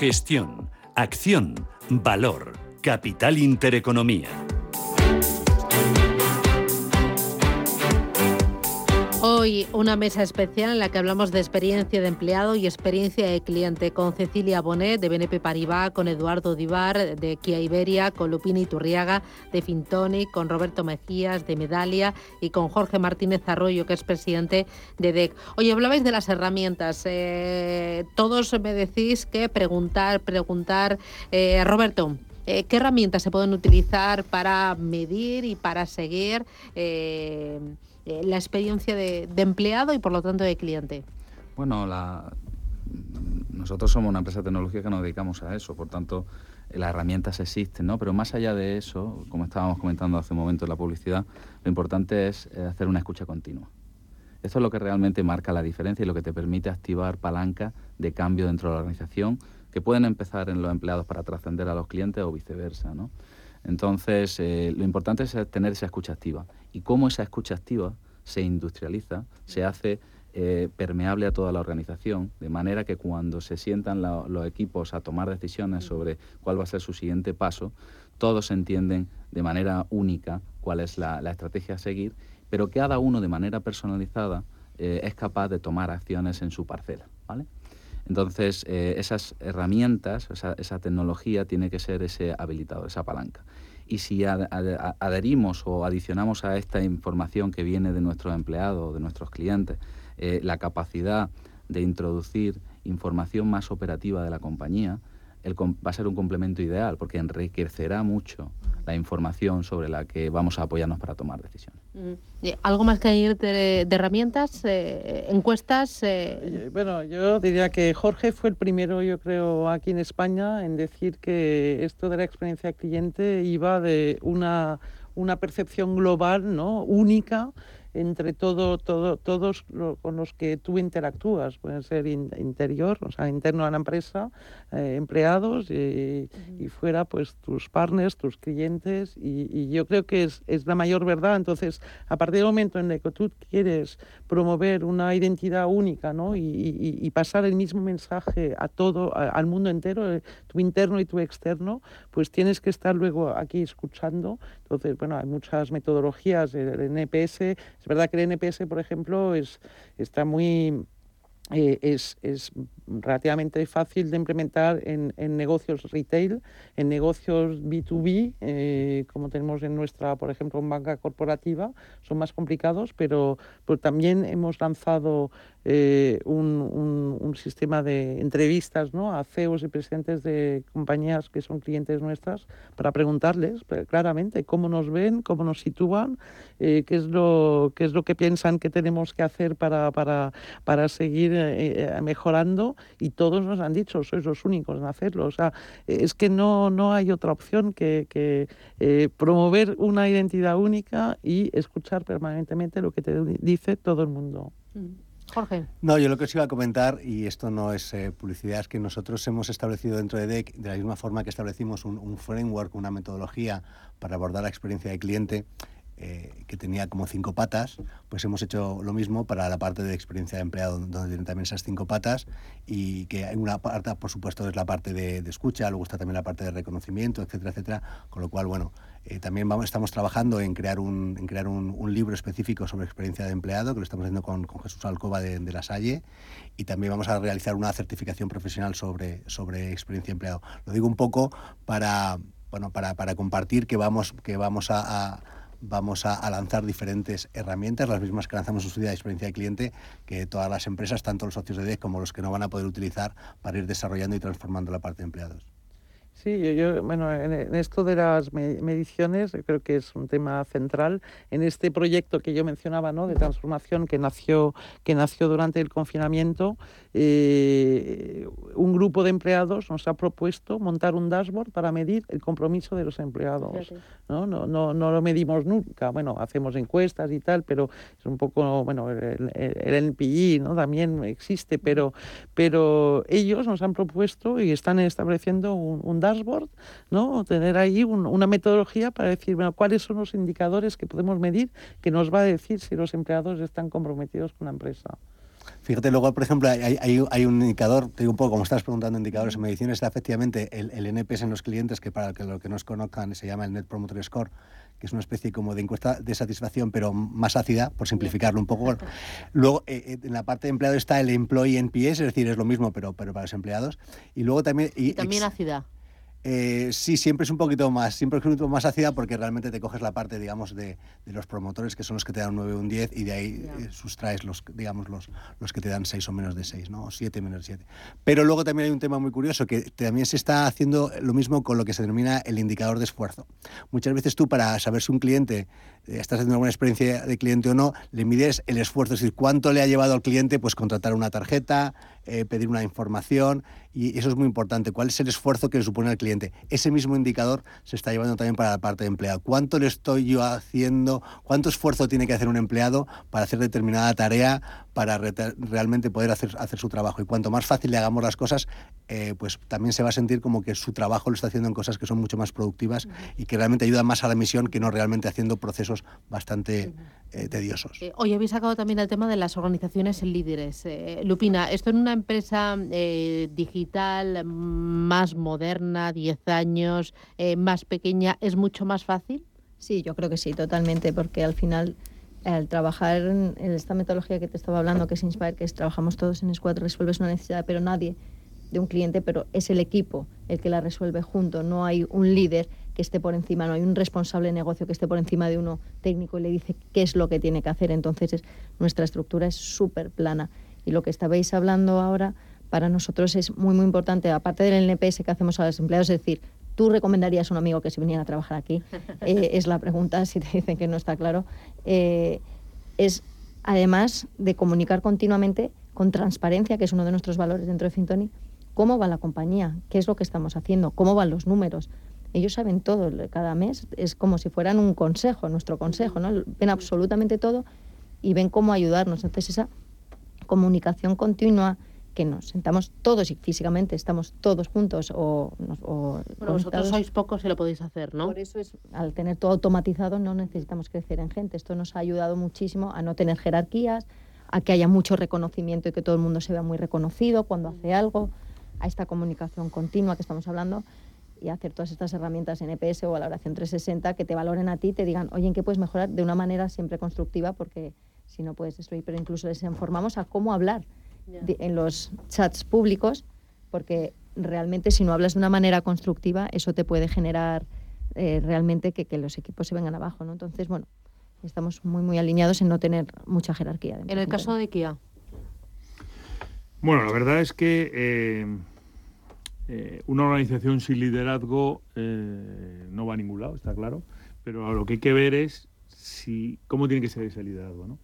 Gestión, acción, valor, capital intereconomía. Hoy una mesa especial en la que hablamos de experiencia de empleado y experiencia de cliente con Cecilia Bonet de BNP Paribas, con Eduardo Divar de Kia Iberia, con Lupini Turriaga de Fintoni, con Roberto Mejías de Medalia y con Jorge Martínez Arroyo, que es presidente de DEC. Hoy hablabais de las herramientas. Eh, todos me decís que preguntar, preguntar. Eh, Roberto, eh, ¿qué herramientas se pueden utilizar para medir y para seguir? La experiencia de, empleado y por lo tanto de cliente? Bueno, nosotros somos una empresa tecnológica que nos dedicamos a eso, por tanto las herramientas existen, ¿no? Pero más allá de eso, como estábamos comentando hace un momento en la publicidad, lo importante es eh, hacer una escucha continua. Esto es lo que realmente marca la diferencia y lo que te permite activar palancas de cambio dentro de la organización que pueden empezar en los empleados para trascender a los clientes o viceversa, ¿no? Entonces, eh, lo importante es tener esa escucha activa. Y cómo esa escucha activa se industrializa, se hace eh, permeable a toda la organización, de manera que cuando se sientan los equipos a tomar decisiones sobre cuál va a ser su siguiente paso, todos entienden de manera única cuál es la, estrategia a seguir, pero cada uno de manera personalizada eh, es capaz de tomar acciones en su parcela. ¿vale? Entonces, eh, esas herramientas, esa, tecnología tiene que ser ese habilitador, esa palanca. Y si adherimos o adicionamos a esta información que viene de nuestros empleados, de nuestros clientes, eh, la capacidad de introducir información más operativa de la compañía, va a ser un complemento ideal porque enriquecerá mucho la información sobre la que vamos a apoyarnos para tomar decisiones. ¿Algo más que añadir de, herramientas, eh, encuestas? Eh? Eh, bueno, yo diría que Jorge fue el primero, yo creo, aquí en España en decir que esto de la experiencia cliente iba de una, una percepción global, ¿no? única, entre todo, todo, todos con los que tú interactúas, pueden ser interior, o sea, interno a la empresa, eh, empleados y, fuera pues tus partners, tus clientes y, yo creo que es, es, la mayor verdad. Entonces, a partir del momento en el que tú quieres promover una identidad única ¿no? y, pasar el mismo mensaje a todo, al mundo entero, eh, tu interno y tu externo, pues tienes que estar luego aquí escuchando. Entonces, bueno, hay muchas metodologías, el NPS es verdad que el NPS, por ejemplo, es, está muy eh, es, es, relativamente fácil de implementar en, en, negocios retail, en negocios B2B, eh, como tenemos en nuestra, por ejemplo, en banca corporativa, son más complicados, pero, pero también hemos lanzado eh, un, un, sistema de entrevistas ¿no? a CEOs y presidentes de compañías que son clientes nuestras para preguntarles claramente cómo nos ven, cómo nos sitúan, qué, es lo, qué es lo que piensan que tenemos que hacer para, para, para seguir eh, eh, mejorando y todos nos han dicho, sois los únicos en hacerlo. O sea, es que no, no hay otra opción que, que eh, promover una identidad única y escuchar permanentemente lo que te dice todo el mundo. Mm. Jorge. No, yo lo que os iba a comentar, y esto no es publicidad, es que nosotros hemos establecido dentro de DEC, de la misma forma que establecimos un, framework, una metodología para abordar la experiencia del cliente, eh, que tenía como cinco patas, pues hemos hecho lo mismo para la parte de experiencia de empleado, donde tienen también esas cinco patas y que hay una parte, por supuesto, es la parte de, escucha, luego está también la parte de reconocimiento, etcétera, etcétera, con lo cual, bueno, eh, también estamos trabajando en crear, un, libro específico sobre experiencia de empleado, que lo estamos haciendo con, Jesús Alcoba de, La Salle, y también vamos a realizar una certificación profesional sobre, experiencia de empleado. Lo digo un poco para, bueno, para compartir que vamos, que vamos a vamos a, lanzar diferentes herramientas, las mismas que lanzamos en su día de experiencia de cliente, que todas las empresas, tanto los socios de DEC como los que no van a poder utilizar para ir desarrollando y transformando la parte de empleados. Sí, yo, bueno, en, esto de las mediciones creo que es un tema central. En este proyecto que yo mencionaba, ¿no? De transformación que nació, que nació durante el confinamiento, eh, un grupo de empleados nos ha propuesto montar un dashboard para medir el compromiso de los empleados. ¿no? No, no, no lo medimos nunca. Bueno, hacemos encuestas y tal, pero es un poco, bueno, el, el NPI, ¿no? También existe, pero, pero ellos nos han propuesto y están estableciendo un, un dashboard dashboard, ¿no? tener ahí una metodología para decir, bueno, cuáles son los indicadores que podemos medir que nos va a decir si los empleados están comprometidos con la empresa. Fíjate, luego, por ejemplo, hay, hay, un indicador, te digo un poco, como estás preguntando, indicadores en mediciones, está efectivamente el, el, NPS en los clientes, que para que los que nos conozcan se llama el Net Promoter Score, que es una especie como de encuesta de satisfacción, pero más ácida, por simplificarlo un poco. Luego, eh, eh, en la parte de empleado está el Employee NPS, es decir, es lo mismo, pero, pero para los empleados. Y luego también... Y, también ácida. Eh, sí, siempre es un poquito más, siempre es un poquito más ácida porque realmente te coges la parte, digamos, de, de, los promotores, que son los que te dan un 9 o un 10, y de ahí eh, sustraes los, digamos, los, los que te dan 6 o menos de 6, ¿no? O 7 menos de 7. Pero luego también hay un tema muy curioso, que también se está haciendo lo mismo con lo que se denomina el indicador de esfuerzo. Muchas veces tú, para saber si un cliente estás haciendo alguna experiencia de cliente o no, le mides el esfuerzo, es decir, cuánto le ha llevado al cliente pues contratar una tarjeta, eh, pedir una información y eso es muy importante. ¿Cuál es el esfuerzo que le supone al cliente? Ese mismo indicador se está llevando también para la parte de empleado. ¿Cuánto le estoy yo haciendo? ¿Cuánto esfuerzo tiene que hacer un empleado para hacer determinada tarea, para realmente poder hacer, hacer su trabajo? Y cuanto más fácil le hagamos las cosas, eh, pues también se va a sentir como que su trabajo lo está haciendo en cosas que son mucho más productivas y que realmente ayudan más a la misión que no realmente haciendo procesos bastante eh, tediosos. hoy habéis sacado también el tema de las organizaciones líderes. Lupina, esto en una empresa eh, digital más moderna, 10 años, eh, más pequeña, es mucho más fácil? Sí, yo creo que sí, totalmente, porque al final el trabajar en, esta metodología que te estaba hablando, que es Inspire, que es trabajamos todos en Squad, resuelves una necesidad, pero nadie de un cliente, pero es el equipo el que la resuelve junto, no hay un líder que esté por encima, no hay un responsable de negocio que esté por encima de uno técnico y le dice qué es lo que tiene que hacer. Entonces nuestra estructura es súper plana y lo que estabais hablando ahora para nosotros es muy, muy importante, aparte del NPS que hacemos a los empleados, es decir, ¿tú recomendarías a un amigo que se viniera a trabajar aquí? (laughs) Eh, es la pregunta, si te dicen que no está claro. Eh, es además de comunicar continuamente con transparencia, que es uno de nuestros valores dentro de Fintoni, cómo va la compañía, qué es lo que estamos haciendo, cómo van los números. Ellos saben todo, cada mes es como si fueran un consejo, nuestro consejo, ¿no? Ven absolutamente todo y ven cómo ayudarnos. Entonces esa comunicación continua, que nos sentamos todos y físicamente estamos todos juntos o, o bueno, vosotros sois pocos y lo podéis hacer, ¿no? Por eso es, al tener todo automatizado no necesitamos crecer en gente. Esto nos ha ayudado muchísimo a no tener jerarquías, a que haya mucho reconocimiento y que todo el mundo se vea muy reconocido cuando hace algo, a esta comunicación continua que estamos hablando y hacer todas estas herramientas en EPS o a la oración 360 que te valoren a ti, te digan, oye, ¿en qué puedes mejorar? De una manera siempre constructiva porque si no puedes destruir, pero incluso les informamos a cómo hablar en los chats públicos, porque realmente si no hablas de una manera constructiva, eso te puede generar eh, realmente que, que, los equipos se vengan abajo, ¿no? Entonces, bueno, estamos muy, muy alineados en no tener mucha jerarquía. En el caso de Kia. Bueno, la verdad es que eh, eh, una organización sin liderazgo no va a ningún lado, está claro, pero lo que hay que ver es si, cómo tiene que ser ese liderazgo, ¿no?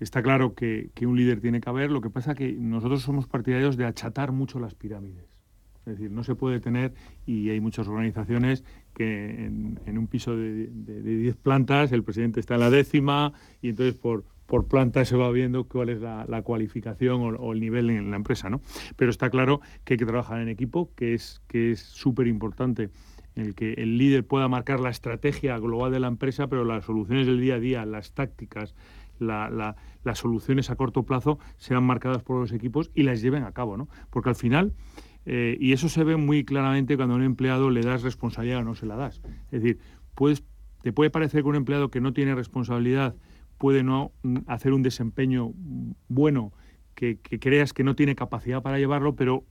Está claro que, un líder tiene que haber, lo que pasa que nosotros somos partidarios de achatar mucho las pirámides. Es decir, no se puede tener, y hay muchas organizaciones que en, un piso de 10 plantas el presidente está en la décima y entonces por, por planta se va viendo cuál es la, cualificación o, el nivel en la empresa. ¿no? Pero está claro que hay que trabajar en equipo, que es que es súper importante el que el líder pueda marcar la estrategia global de la empresa, pero las soluciones del día a día, las tácticas, las soluciones a corto plazo sean marcadas por los equipos y las lleven a cabo, ¿no? Porque al final, eh, y eso se ve muy claramente cuando a un empleado le das responsabilidad o no se la das. Es decir, puedes, te puede parecer que un empleado que no tiene responsabilidad puede no hacer un desempeño bueno, que, creas que no tiene capacidad para llevarlo, pero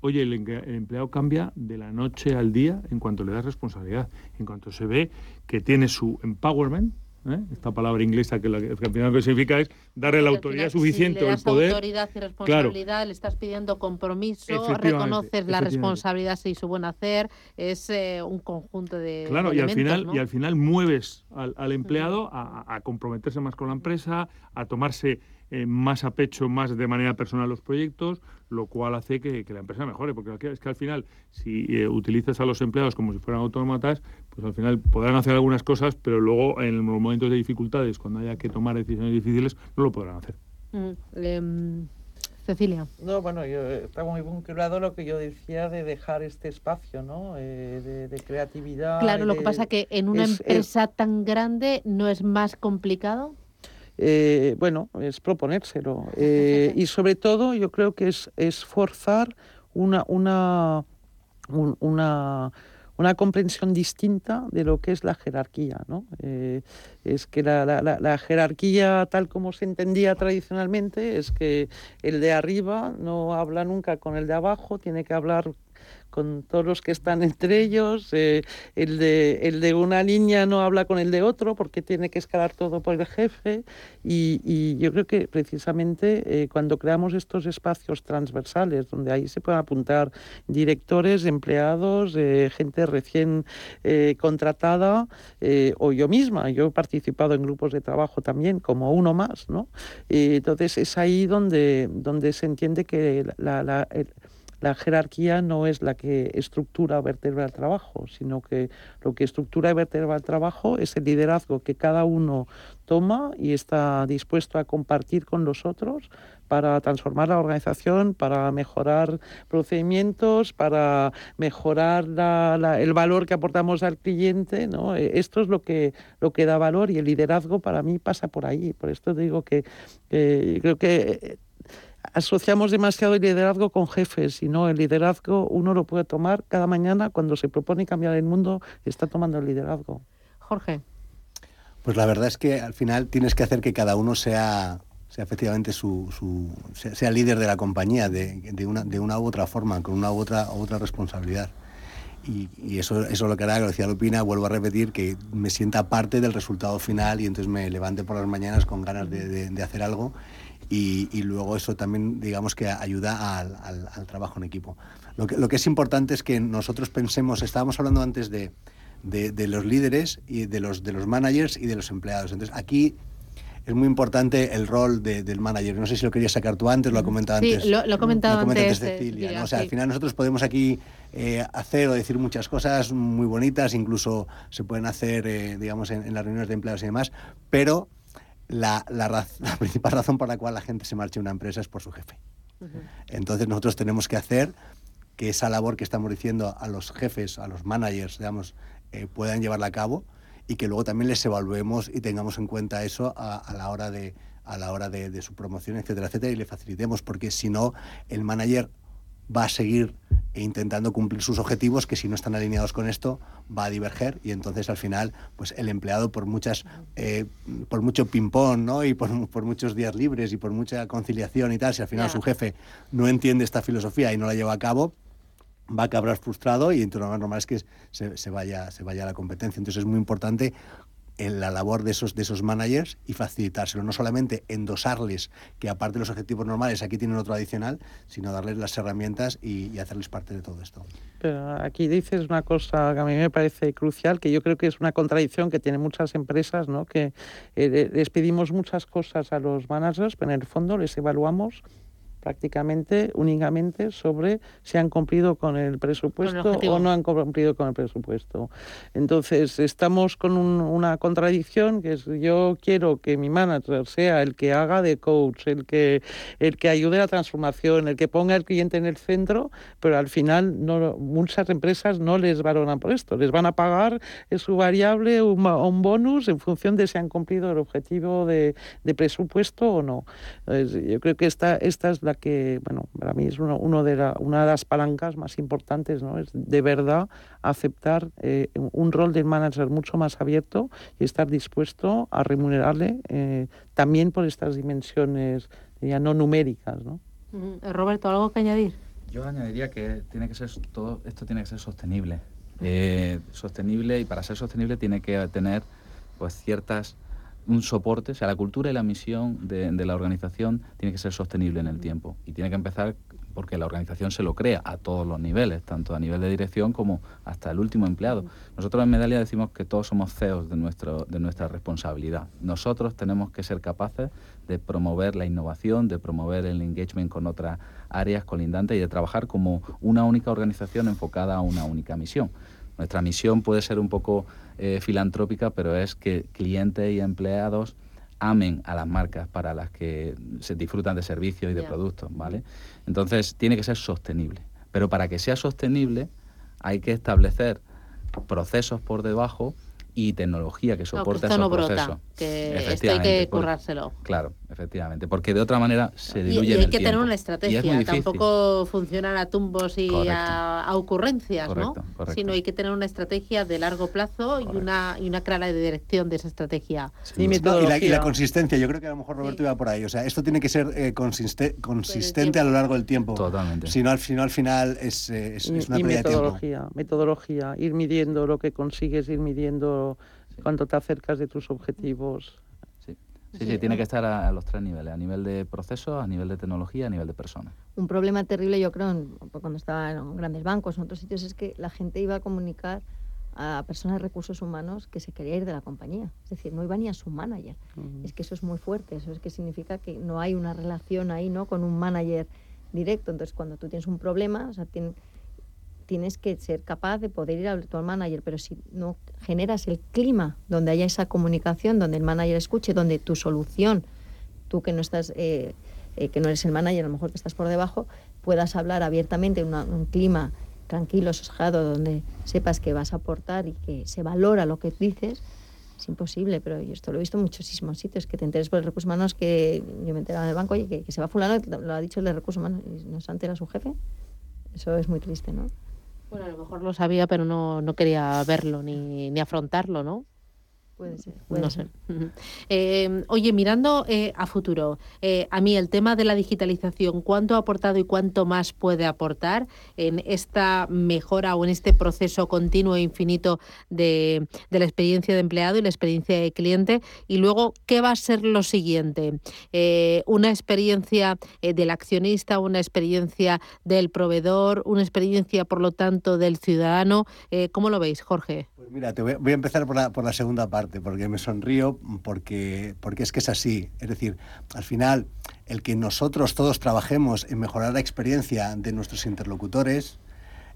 oye, el, empleado cambia de la noche al día en cuanto le das responsabilidad, en cuanto se ve que tiene su empowerment, ¿eh? esta palabra inglesa que, al final lo que significa es darle la autoridad suficiente o el poder. autoridad y responsabilidad, le estás pidiendo compromiso, reconoces la responsabilidad y su buen hacer, es eh, un conjunto de. Claro, y al final y al final mueves al, empleado a, comprometerse más con la empresa, a tomarse eh, más a pecho, más de manera personal los proyectos, lo cual hace que, la empresa mejore, porque es que al final, si utilizas a los empleados como si fueran autómatas, pues al final podrán hacer algunas cosas, pero luego en los momentos de dificultades, cuando haya que tomar decisiones difíciles, no lo podrán hacer. Mm, em, Cecilia. No, bueno, yo eh, está muy vinculado lo que yo decía de dejar este espacio, ¿no? Eh, de, creatividad. Claro, lo que pasa que en una empresa tan grande no es más complicado. Eh, bueno, es proponérselo. y sobre todo yo creo que es, es forzar una, una, una una comprensión distinta de lo que es la jerarquía. ¿no? Eh, es que la, la, jerarquía tal como se entendía tradicionalmente es que el de arriba no habla nunca con el de abajo, tiene que hablar con todos los que están entre ellos. Eh, el, de, el de una línea no habla con el de otro porque tiene que escalar todo por el jefe. Y, yo creo que precisamente eh, cuando creamos estos espacios transversales, donde ahí se pueden apuntar directores, empleados, eh, gente recién contratada o yo misma, yo he participado en grupos de trabajo también como uno más, ¿no? entonces es ahí donde, donde se entiende que la la jerarquía no es la que estructura o vertebra el trabajo, sino que lo que estructura y vertebra el trabajo es el liderazgo que cada uno toma y está dispuesto a compartir con los otros para transformar la organización, para mejorar procedimientos, para mejorar el valor que aportamos al cliente. ¿no? E, esto es lo que, lo que da valor y el liderazgo para mí pasa por ahí. Por esto digo que creo que asociamos demasiado el liderazgo con jefes y no, el liderazgo uno lo puede tomar cada mañana cuando se propone cambiar el mundo, está tomando el liderazgo. Jorge. Pues la verdad es que al final tienes que hacer que cada uno sea, sea efectivamente su, sea, líder de la compañía de, una, de una u otra forma, con una u otra, otra responsabilidad. Y, eso, eso lo que hará, decía Lupina, vuelvo a repetir, que me sienta parte del resultado final y entonces me levante por las mañanas con ganas de, de hacer algo y, luego eso también, digamos que ayuda al, trabajo en equipo. Lo que, lo que, es importante es que nosotros pensemos, estábamos hablando antes de, de, los líderes y de los, de los managers y de los empleados. Entonces, aquí es muy importante el rol del manager. No sé si lo querías sacar tú antes, lo ha comentado antes. Sí, lo, he comentado antes, Cecilia. O sea, al final nosotros podemos aquí eh, hacer o decir muchas cosas muy bonitas, incluso se pueden hacer, eh, digamos, en, en, las reuniones de empleados y demás, pero la, (laughs) la, principal razón por la cual la gente se marcha de una empresa es por su jefe. Entonces nosotros tenemos que hacer que esa labor que estamos diciendo a los jefes, a los managers, digamos, eh, puedan llevarla a cabo y que luego también les evaluemos y tengamos en cuenta eso a, la hora de a la hora de, de, su promoción, etcétera, etcétera, y le facilitemos, porque si no, el manager va a seguir intentando cumplir sus objetivos que si no están alineados con esto va a diverger y entonces al final pues el empleado por muchas eh, por mucho ping pong ¿no? y por, muchos días libres y por mucha conciliación y tal si al final su jefe no entiende esta filosofía y no la lleva a cabo va a acabar frustrado y entonces lo normal es que se, se, vaya, se vaya a la competencia. Entonces es muy importante en la labor de esos, de esos managers y facilitárselo, no solamente endosarles que aparte de los objetivos normales aquí tienen otro adicional, sino darles las herramientas y, hacerles parte de todo esto. Pero aquí dices una cosa que a mí me parece crucial, que yo creo que es una contradicción que tienen muchas empresas, ¿no? que eh, les pedimos muchas cosas a los managers, pero en el fondo les evaluamos prácticamente únicamente sobre si han cumplido con el presupuesto o no han cumplido con el presupuesto. Entonces, estamos con una contradicción que es yo quiero que mi manager sea el que haga de coach, el que, el que ayude a la transformación, el que ponga al cliente en el centro, pero al final no, muchas empresas no les valoran por esto. Les van a pagar su variable un, un bonus en función de si han cumplido el objetivo de, de presupuesto o no. yo creo que esta, esta es la que, bueno, para mí es uno, uno de la, una de las palancas más importantes, ¿no? Es de verdad aceptar eh, un rol de manager mucho más abierto y estar dispuesto a remunerarle eh, también por estas dimensiones ya no numéricas, ¿no? Roberto, ¿algo que añadir? Yo añadiría que tiene que ser todo esto tiene que ser sostenible. Eh, sostenible y para ser sostenible tiene que tener pues ciertas un soporte, o sea, la cultura y la misión de, de, la organización tiene que ser sostenible en el tiempo y tiene que empezar porque la organización se lo crea a todos los niveles, tanto a nivel de dirección como hasta el último empleado. Nosotros en Medalia decimos que todos somos CEOs de, nuestro, de nuestra responsabilidad. Nosotros tenemos que ser capaces de promover la innovación, de promover el engagement con otras áreas colindantes y de trabajar como una única organización enfocada a una única misión. Nuestra misión puede ser un poco eh, filantrópica, pero es que clientes y empleados amen a las marcas para las que se disfrutan de servicios y de productos, ¿vale? Entonces, tiene que ser sostenible. Pero para que sea sostenible, hay que establecer procesos por debajo y tecnología que soporte no, que esos procesos. Que esto hay que currárselo. claro, efectivamente, porque de otra manera se diluye y, y hay que tener una estrategia, tampoco funcionar a tumbos y a, ocurrencias, ¿no? Sino hay que tener una estrategia de largo plazo y una, y una clara dirección de esa estrategia. y, la, consistencia, yo creo que a lo mejor Roberto iba por ahí, o sea, esto tiene que ser eh, consistente a lo largo del tiempo. Totalmente. Si no, al final, al final es, eh, es, una y metodología, metodología, ir midiendo lo que consigues, ir midiendo cuando te acercas de tus objetivos. Sí, sí, tiene que estar a, los tres niveles, a nivel de proceso, a nivel de tecnología, a nivel de persona. Un problema terrible, yo creo, cuando estaba en grandes bancos, en otros sitios, es que la gente iba a comunicar a personas de recursos humanos que se quería ir de la compañía. Es decir, no iba ni a su manager. Es que eso es muy fuerte. Eso es que significa que no hay una relación ahí, ¿no? Con un manager directo. Entonces, cuando tú tienes un problema, o sea, tiene, tienes que ser capaz de poder ir a tu manager, pero si no generas el clima donde haya esa comunicación, donde el manager escuche, donde tu solución, tú que no estás, eh, eh, que no eres el manager, a lo mejor que estás por debajo, puedas hablar abiertamente en un clima tranquilo, sosegado, donde sepas que vas a aportar y que se valora lo que dices, es imposible, pero yo esto lo he visto en muchísimos sitios, que te enteres por el recursos humanos, que yo me enteraba en el banco, oye, que, se va fulano, lo ha dicho el de recursos humanos, y no se entera su jefe. Eso es muy triste, ¿no? Bueno, a lo mejor lo sabía, pero no, no quería verlo ni, ni afrontarlo, ¿no? Puede ser. no sé. Eh, oye, mirando eh, a futuro, eh, a mí el tema de la digitalización, ¿cuánto ha aportado y cuánto más puede aportar en esta mejora o en este proceso continuo e infinito de, de la experiencia de empleado y la experiencia de cliente? Y luego, ¿qué va a ser lo siguiente? ¿Una experiencia del accionista, una experiencia del proveedor, una experiencia, por lo tanto, del ciudadano? ¿Cómo lo veis, Jorge? Mira, te voy, voy a empezar por la, por la segunda parte porque me sonrío, porque, porque es que es así. Es decir, al final, el que nosotros todos trabajemos en mejorar la experiencia de nuestros interlocutores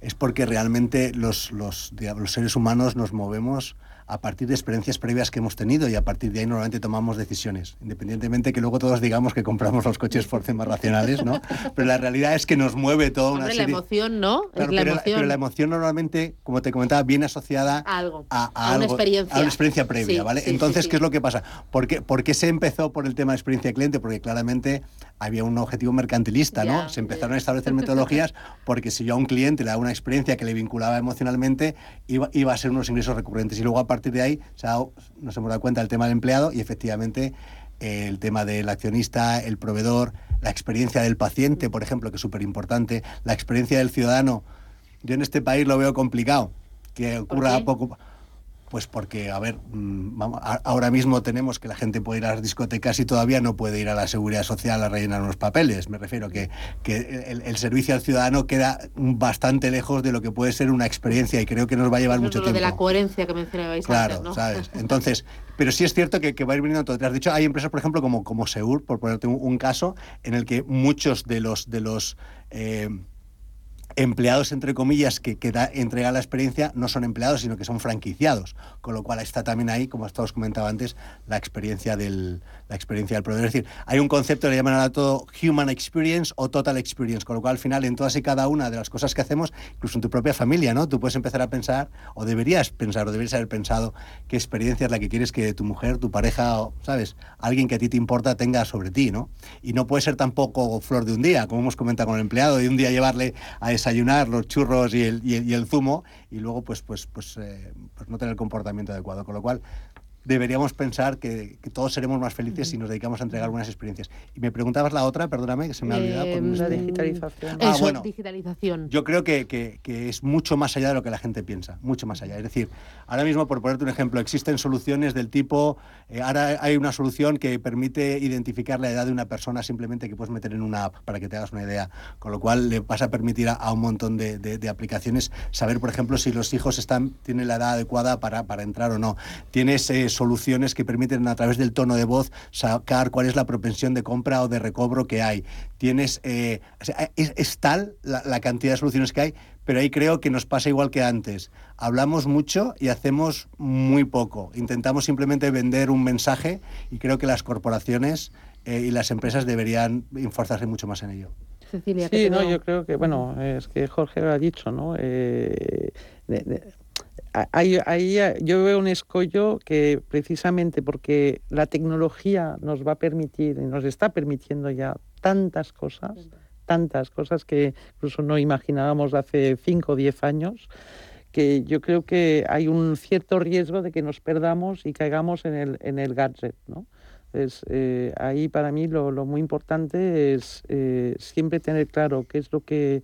es porque realmente los, los, los seres humanos nos movemos a partir de experiencias previas que hemos tenido y a partir de ahí normalmente tomamos decisiones, independientemente que luego todos digamos que compramos los coches por temas racionales, ¿no? Pero la realidad es que nos mueve toda una serie... la emoción, ¿no? la pero, emoción. La, pero, la, emoción normalmente, como te comentaba, viene asociada a algo, a, a, una, experiencia. a una experiencia previa, ¿vale? Entonces, ¿qué es lo que pasa? ¿Por qué, ¿Por qué, se empezó por el tema de experiencia de cliente? Porque claramente había un objetivo mercantilista, ¿no? Ya, se empezaron a establecer metodologías porque si yo a un cliente le daba una experiencia que le vinculaba emocionalmente, iba, iba a ser unos ingresos recurrentes. Y luego a partir de ahí se ha, nos hemos dado cuenta del tema del empleado y efectivamente el tema del accionista, el proveedor, la experiencia del paciente, por ejemplo, que es súper importante, la experiencia del ciudadano. Yo en este país lo veo complicado, que ocurra poco pues porque, a ver, mm, ahora mismo tenemos que la gente puede ir a las discotecas y todavía no puede ir a la seguridad social a rellenar unos papeles. Me refiero que, que el, servicio al ciudadano queda bastante lejos de lo que puede ser una experiencia y creo que nos va a llevar mucho tiempo. de la coherencia que mencionabais claro, antes, ¿no? ¿sabes? (laughs) Entonces, pero sí es cierto que, que va a ir viniendo todo detrás. De hecho, hay empresas, por ejemplo, como, como Seur, por ponerte un, caso, en el que muchos de los... De los eh, empleados, entre comillas, que, que da, entrega la experiencia, no son empleados, sino que son franquiciados. Con lo cual está también ahí, como os comentaba antes, la experiencia del, la experiencia del proveedor. Es decir, hay un concepto que le llaman a todo Human Experience o Total Experience, con lo cual al final en todas y cada una de las cosas que hacemos, incluso en tu propia familia, ¿no? Tú puedes empezar a pensar, o deberías pensar, o deberías haber pensado qué experiencia es la que quieres que tu mujer, tu pareja, o, ¿sabes? Alguien que a ti te importa tenga sobre ti, ¿no? Y no puede ser tampoco flor de un día, como hemos comentado con el empleado, de un día llevarle a esa desayunar los churros y el, y el, zumo y luego pues, pues, pues, eh, pues no tener el comportamiento adecuado. Con lo cual, deberíamos pensar que, todos seremos más felices si nos dedicamos a entregar buenas experiencias. Y me preguntabas la otra, perdóname, que se me ha olvidado. Eh, la digitalización. Ah, bueno, digitalización. Yo creo que, que, es mucho más allá de lo que la gente piensa, mucho más allá. Es decir, ahora mismo, por ponerte un ejemplo, existen soluciones del tipo, eh, ahora hay una solución que permite identificar la edad de una persona simplemente que puedes meter en una app, para que te hagas una idea, con lo cual le vas a permitir a, un montón de, de, aplicaciones saber, por ejemplo, si los hijos están, tienen la edad adecuada para, para entrar o no. Tienes eh, soluciones que permiten a través del tono de voz sacar cuál es la propensión de compra o de recobro que hay. Tienes, eh, es, tal la, cantidad de soluciones que hay, pero ahí creo que nos pasa igual que antes. Hablamos mucho y hacemos muy poco. Intentamos simplemente vender un mensaje y creo que las corporaciones eh, y las empresas deberían enforzarse mucho más en ello. Cecilia, sí, no, yo creo que, bueno, es que Jorge lo ha dicho, ¿no? Eh, ahí, ahí, yo veo un escollo que precisamente porque la tecnología nos va a permitir y nos está permitiendo ya tantas cosas, tantas cosas que incluso no imaginábamos hace 5 o 10 años, que yo creo que hay un cierto riesgo de que nos perdamos y caigamos en el, en el gadget, ¿no? Entonces, eh, ahí para mí lo, lo muy importante es eh, siempre tener claro qué es lo que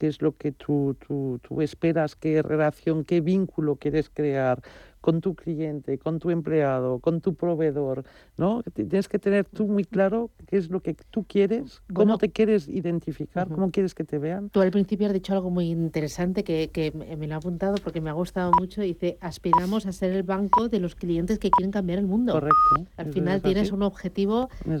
qué es lo que tú, tú, tú esperas, qué relación, qué vínculo quieres crear con tu cliente, con tu empleado, con tu proveedor, ¿no? Tienes que tener tú muy claro qué es lo que tú quieres, cómo te quieres identificar, cómo quieres que te vean. Tú al principio has dicho algo muy interesante que, que me lo ha apuntado porque me ha gustado mucho. Dice, aspiramos a ser el banco de los clientes que quieren cambiar el mundo. Correcto. Al final tienes un objetivo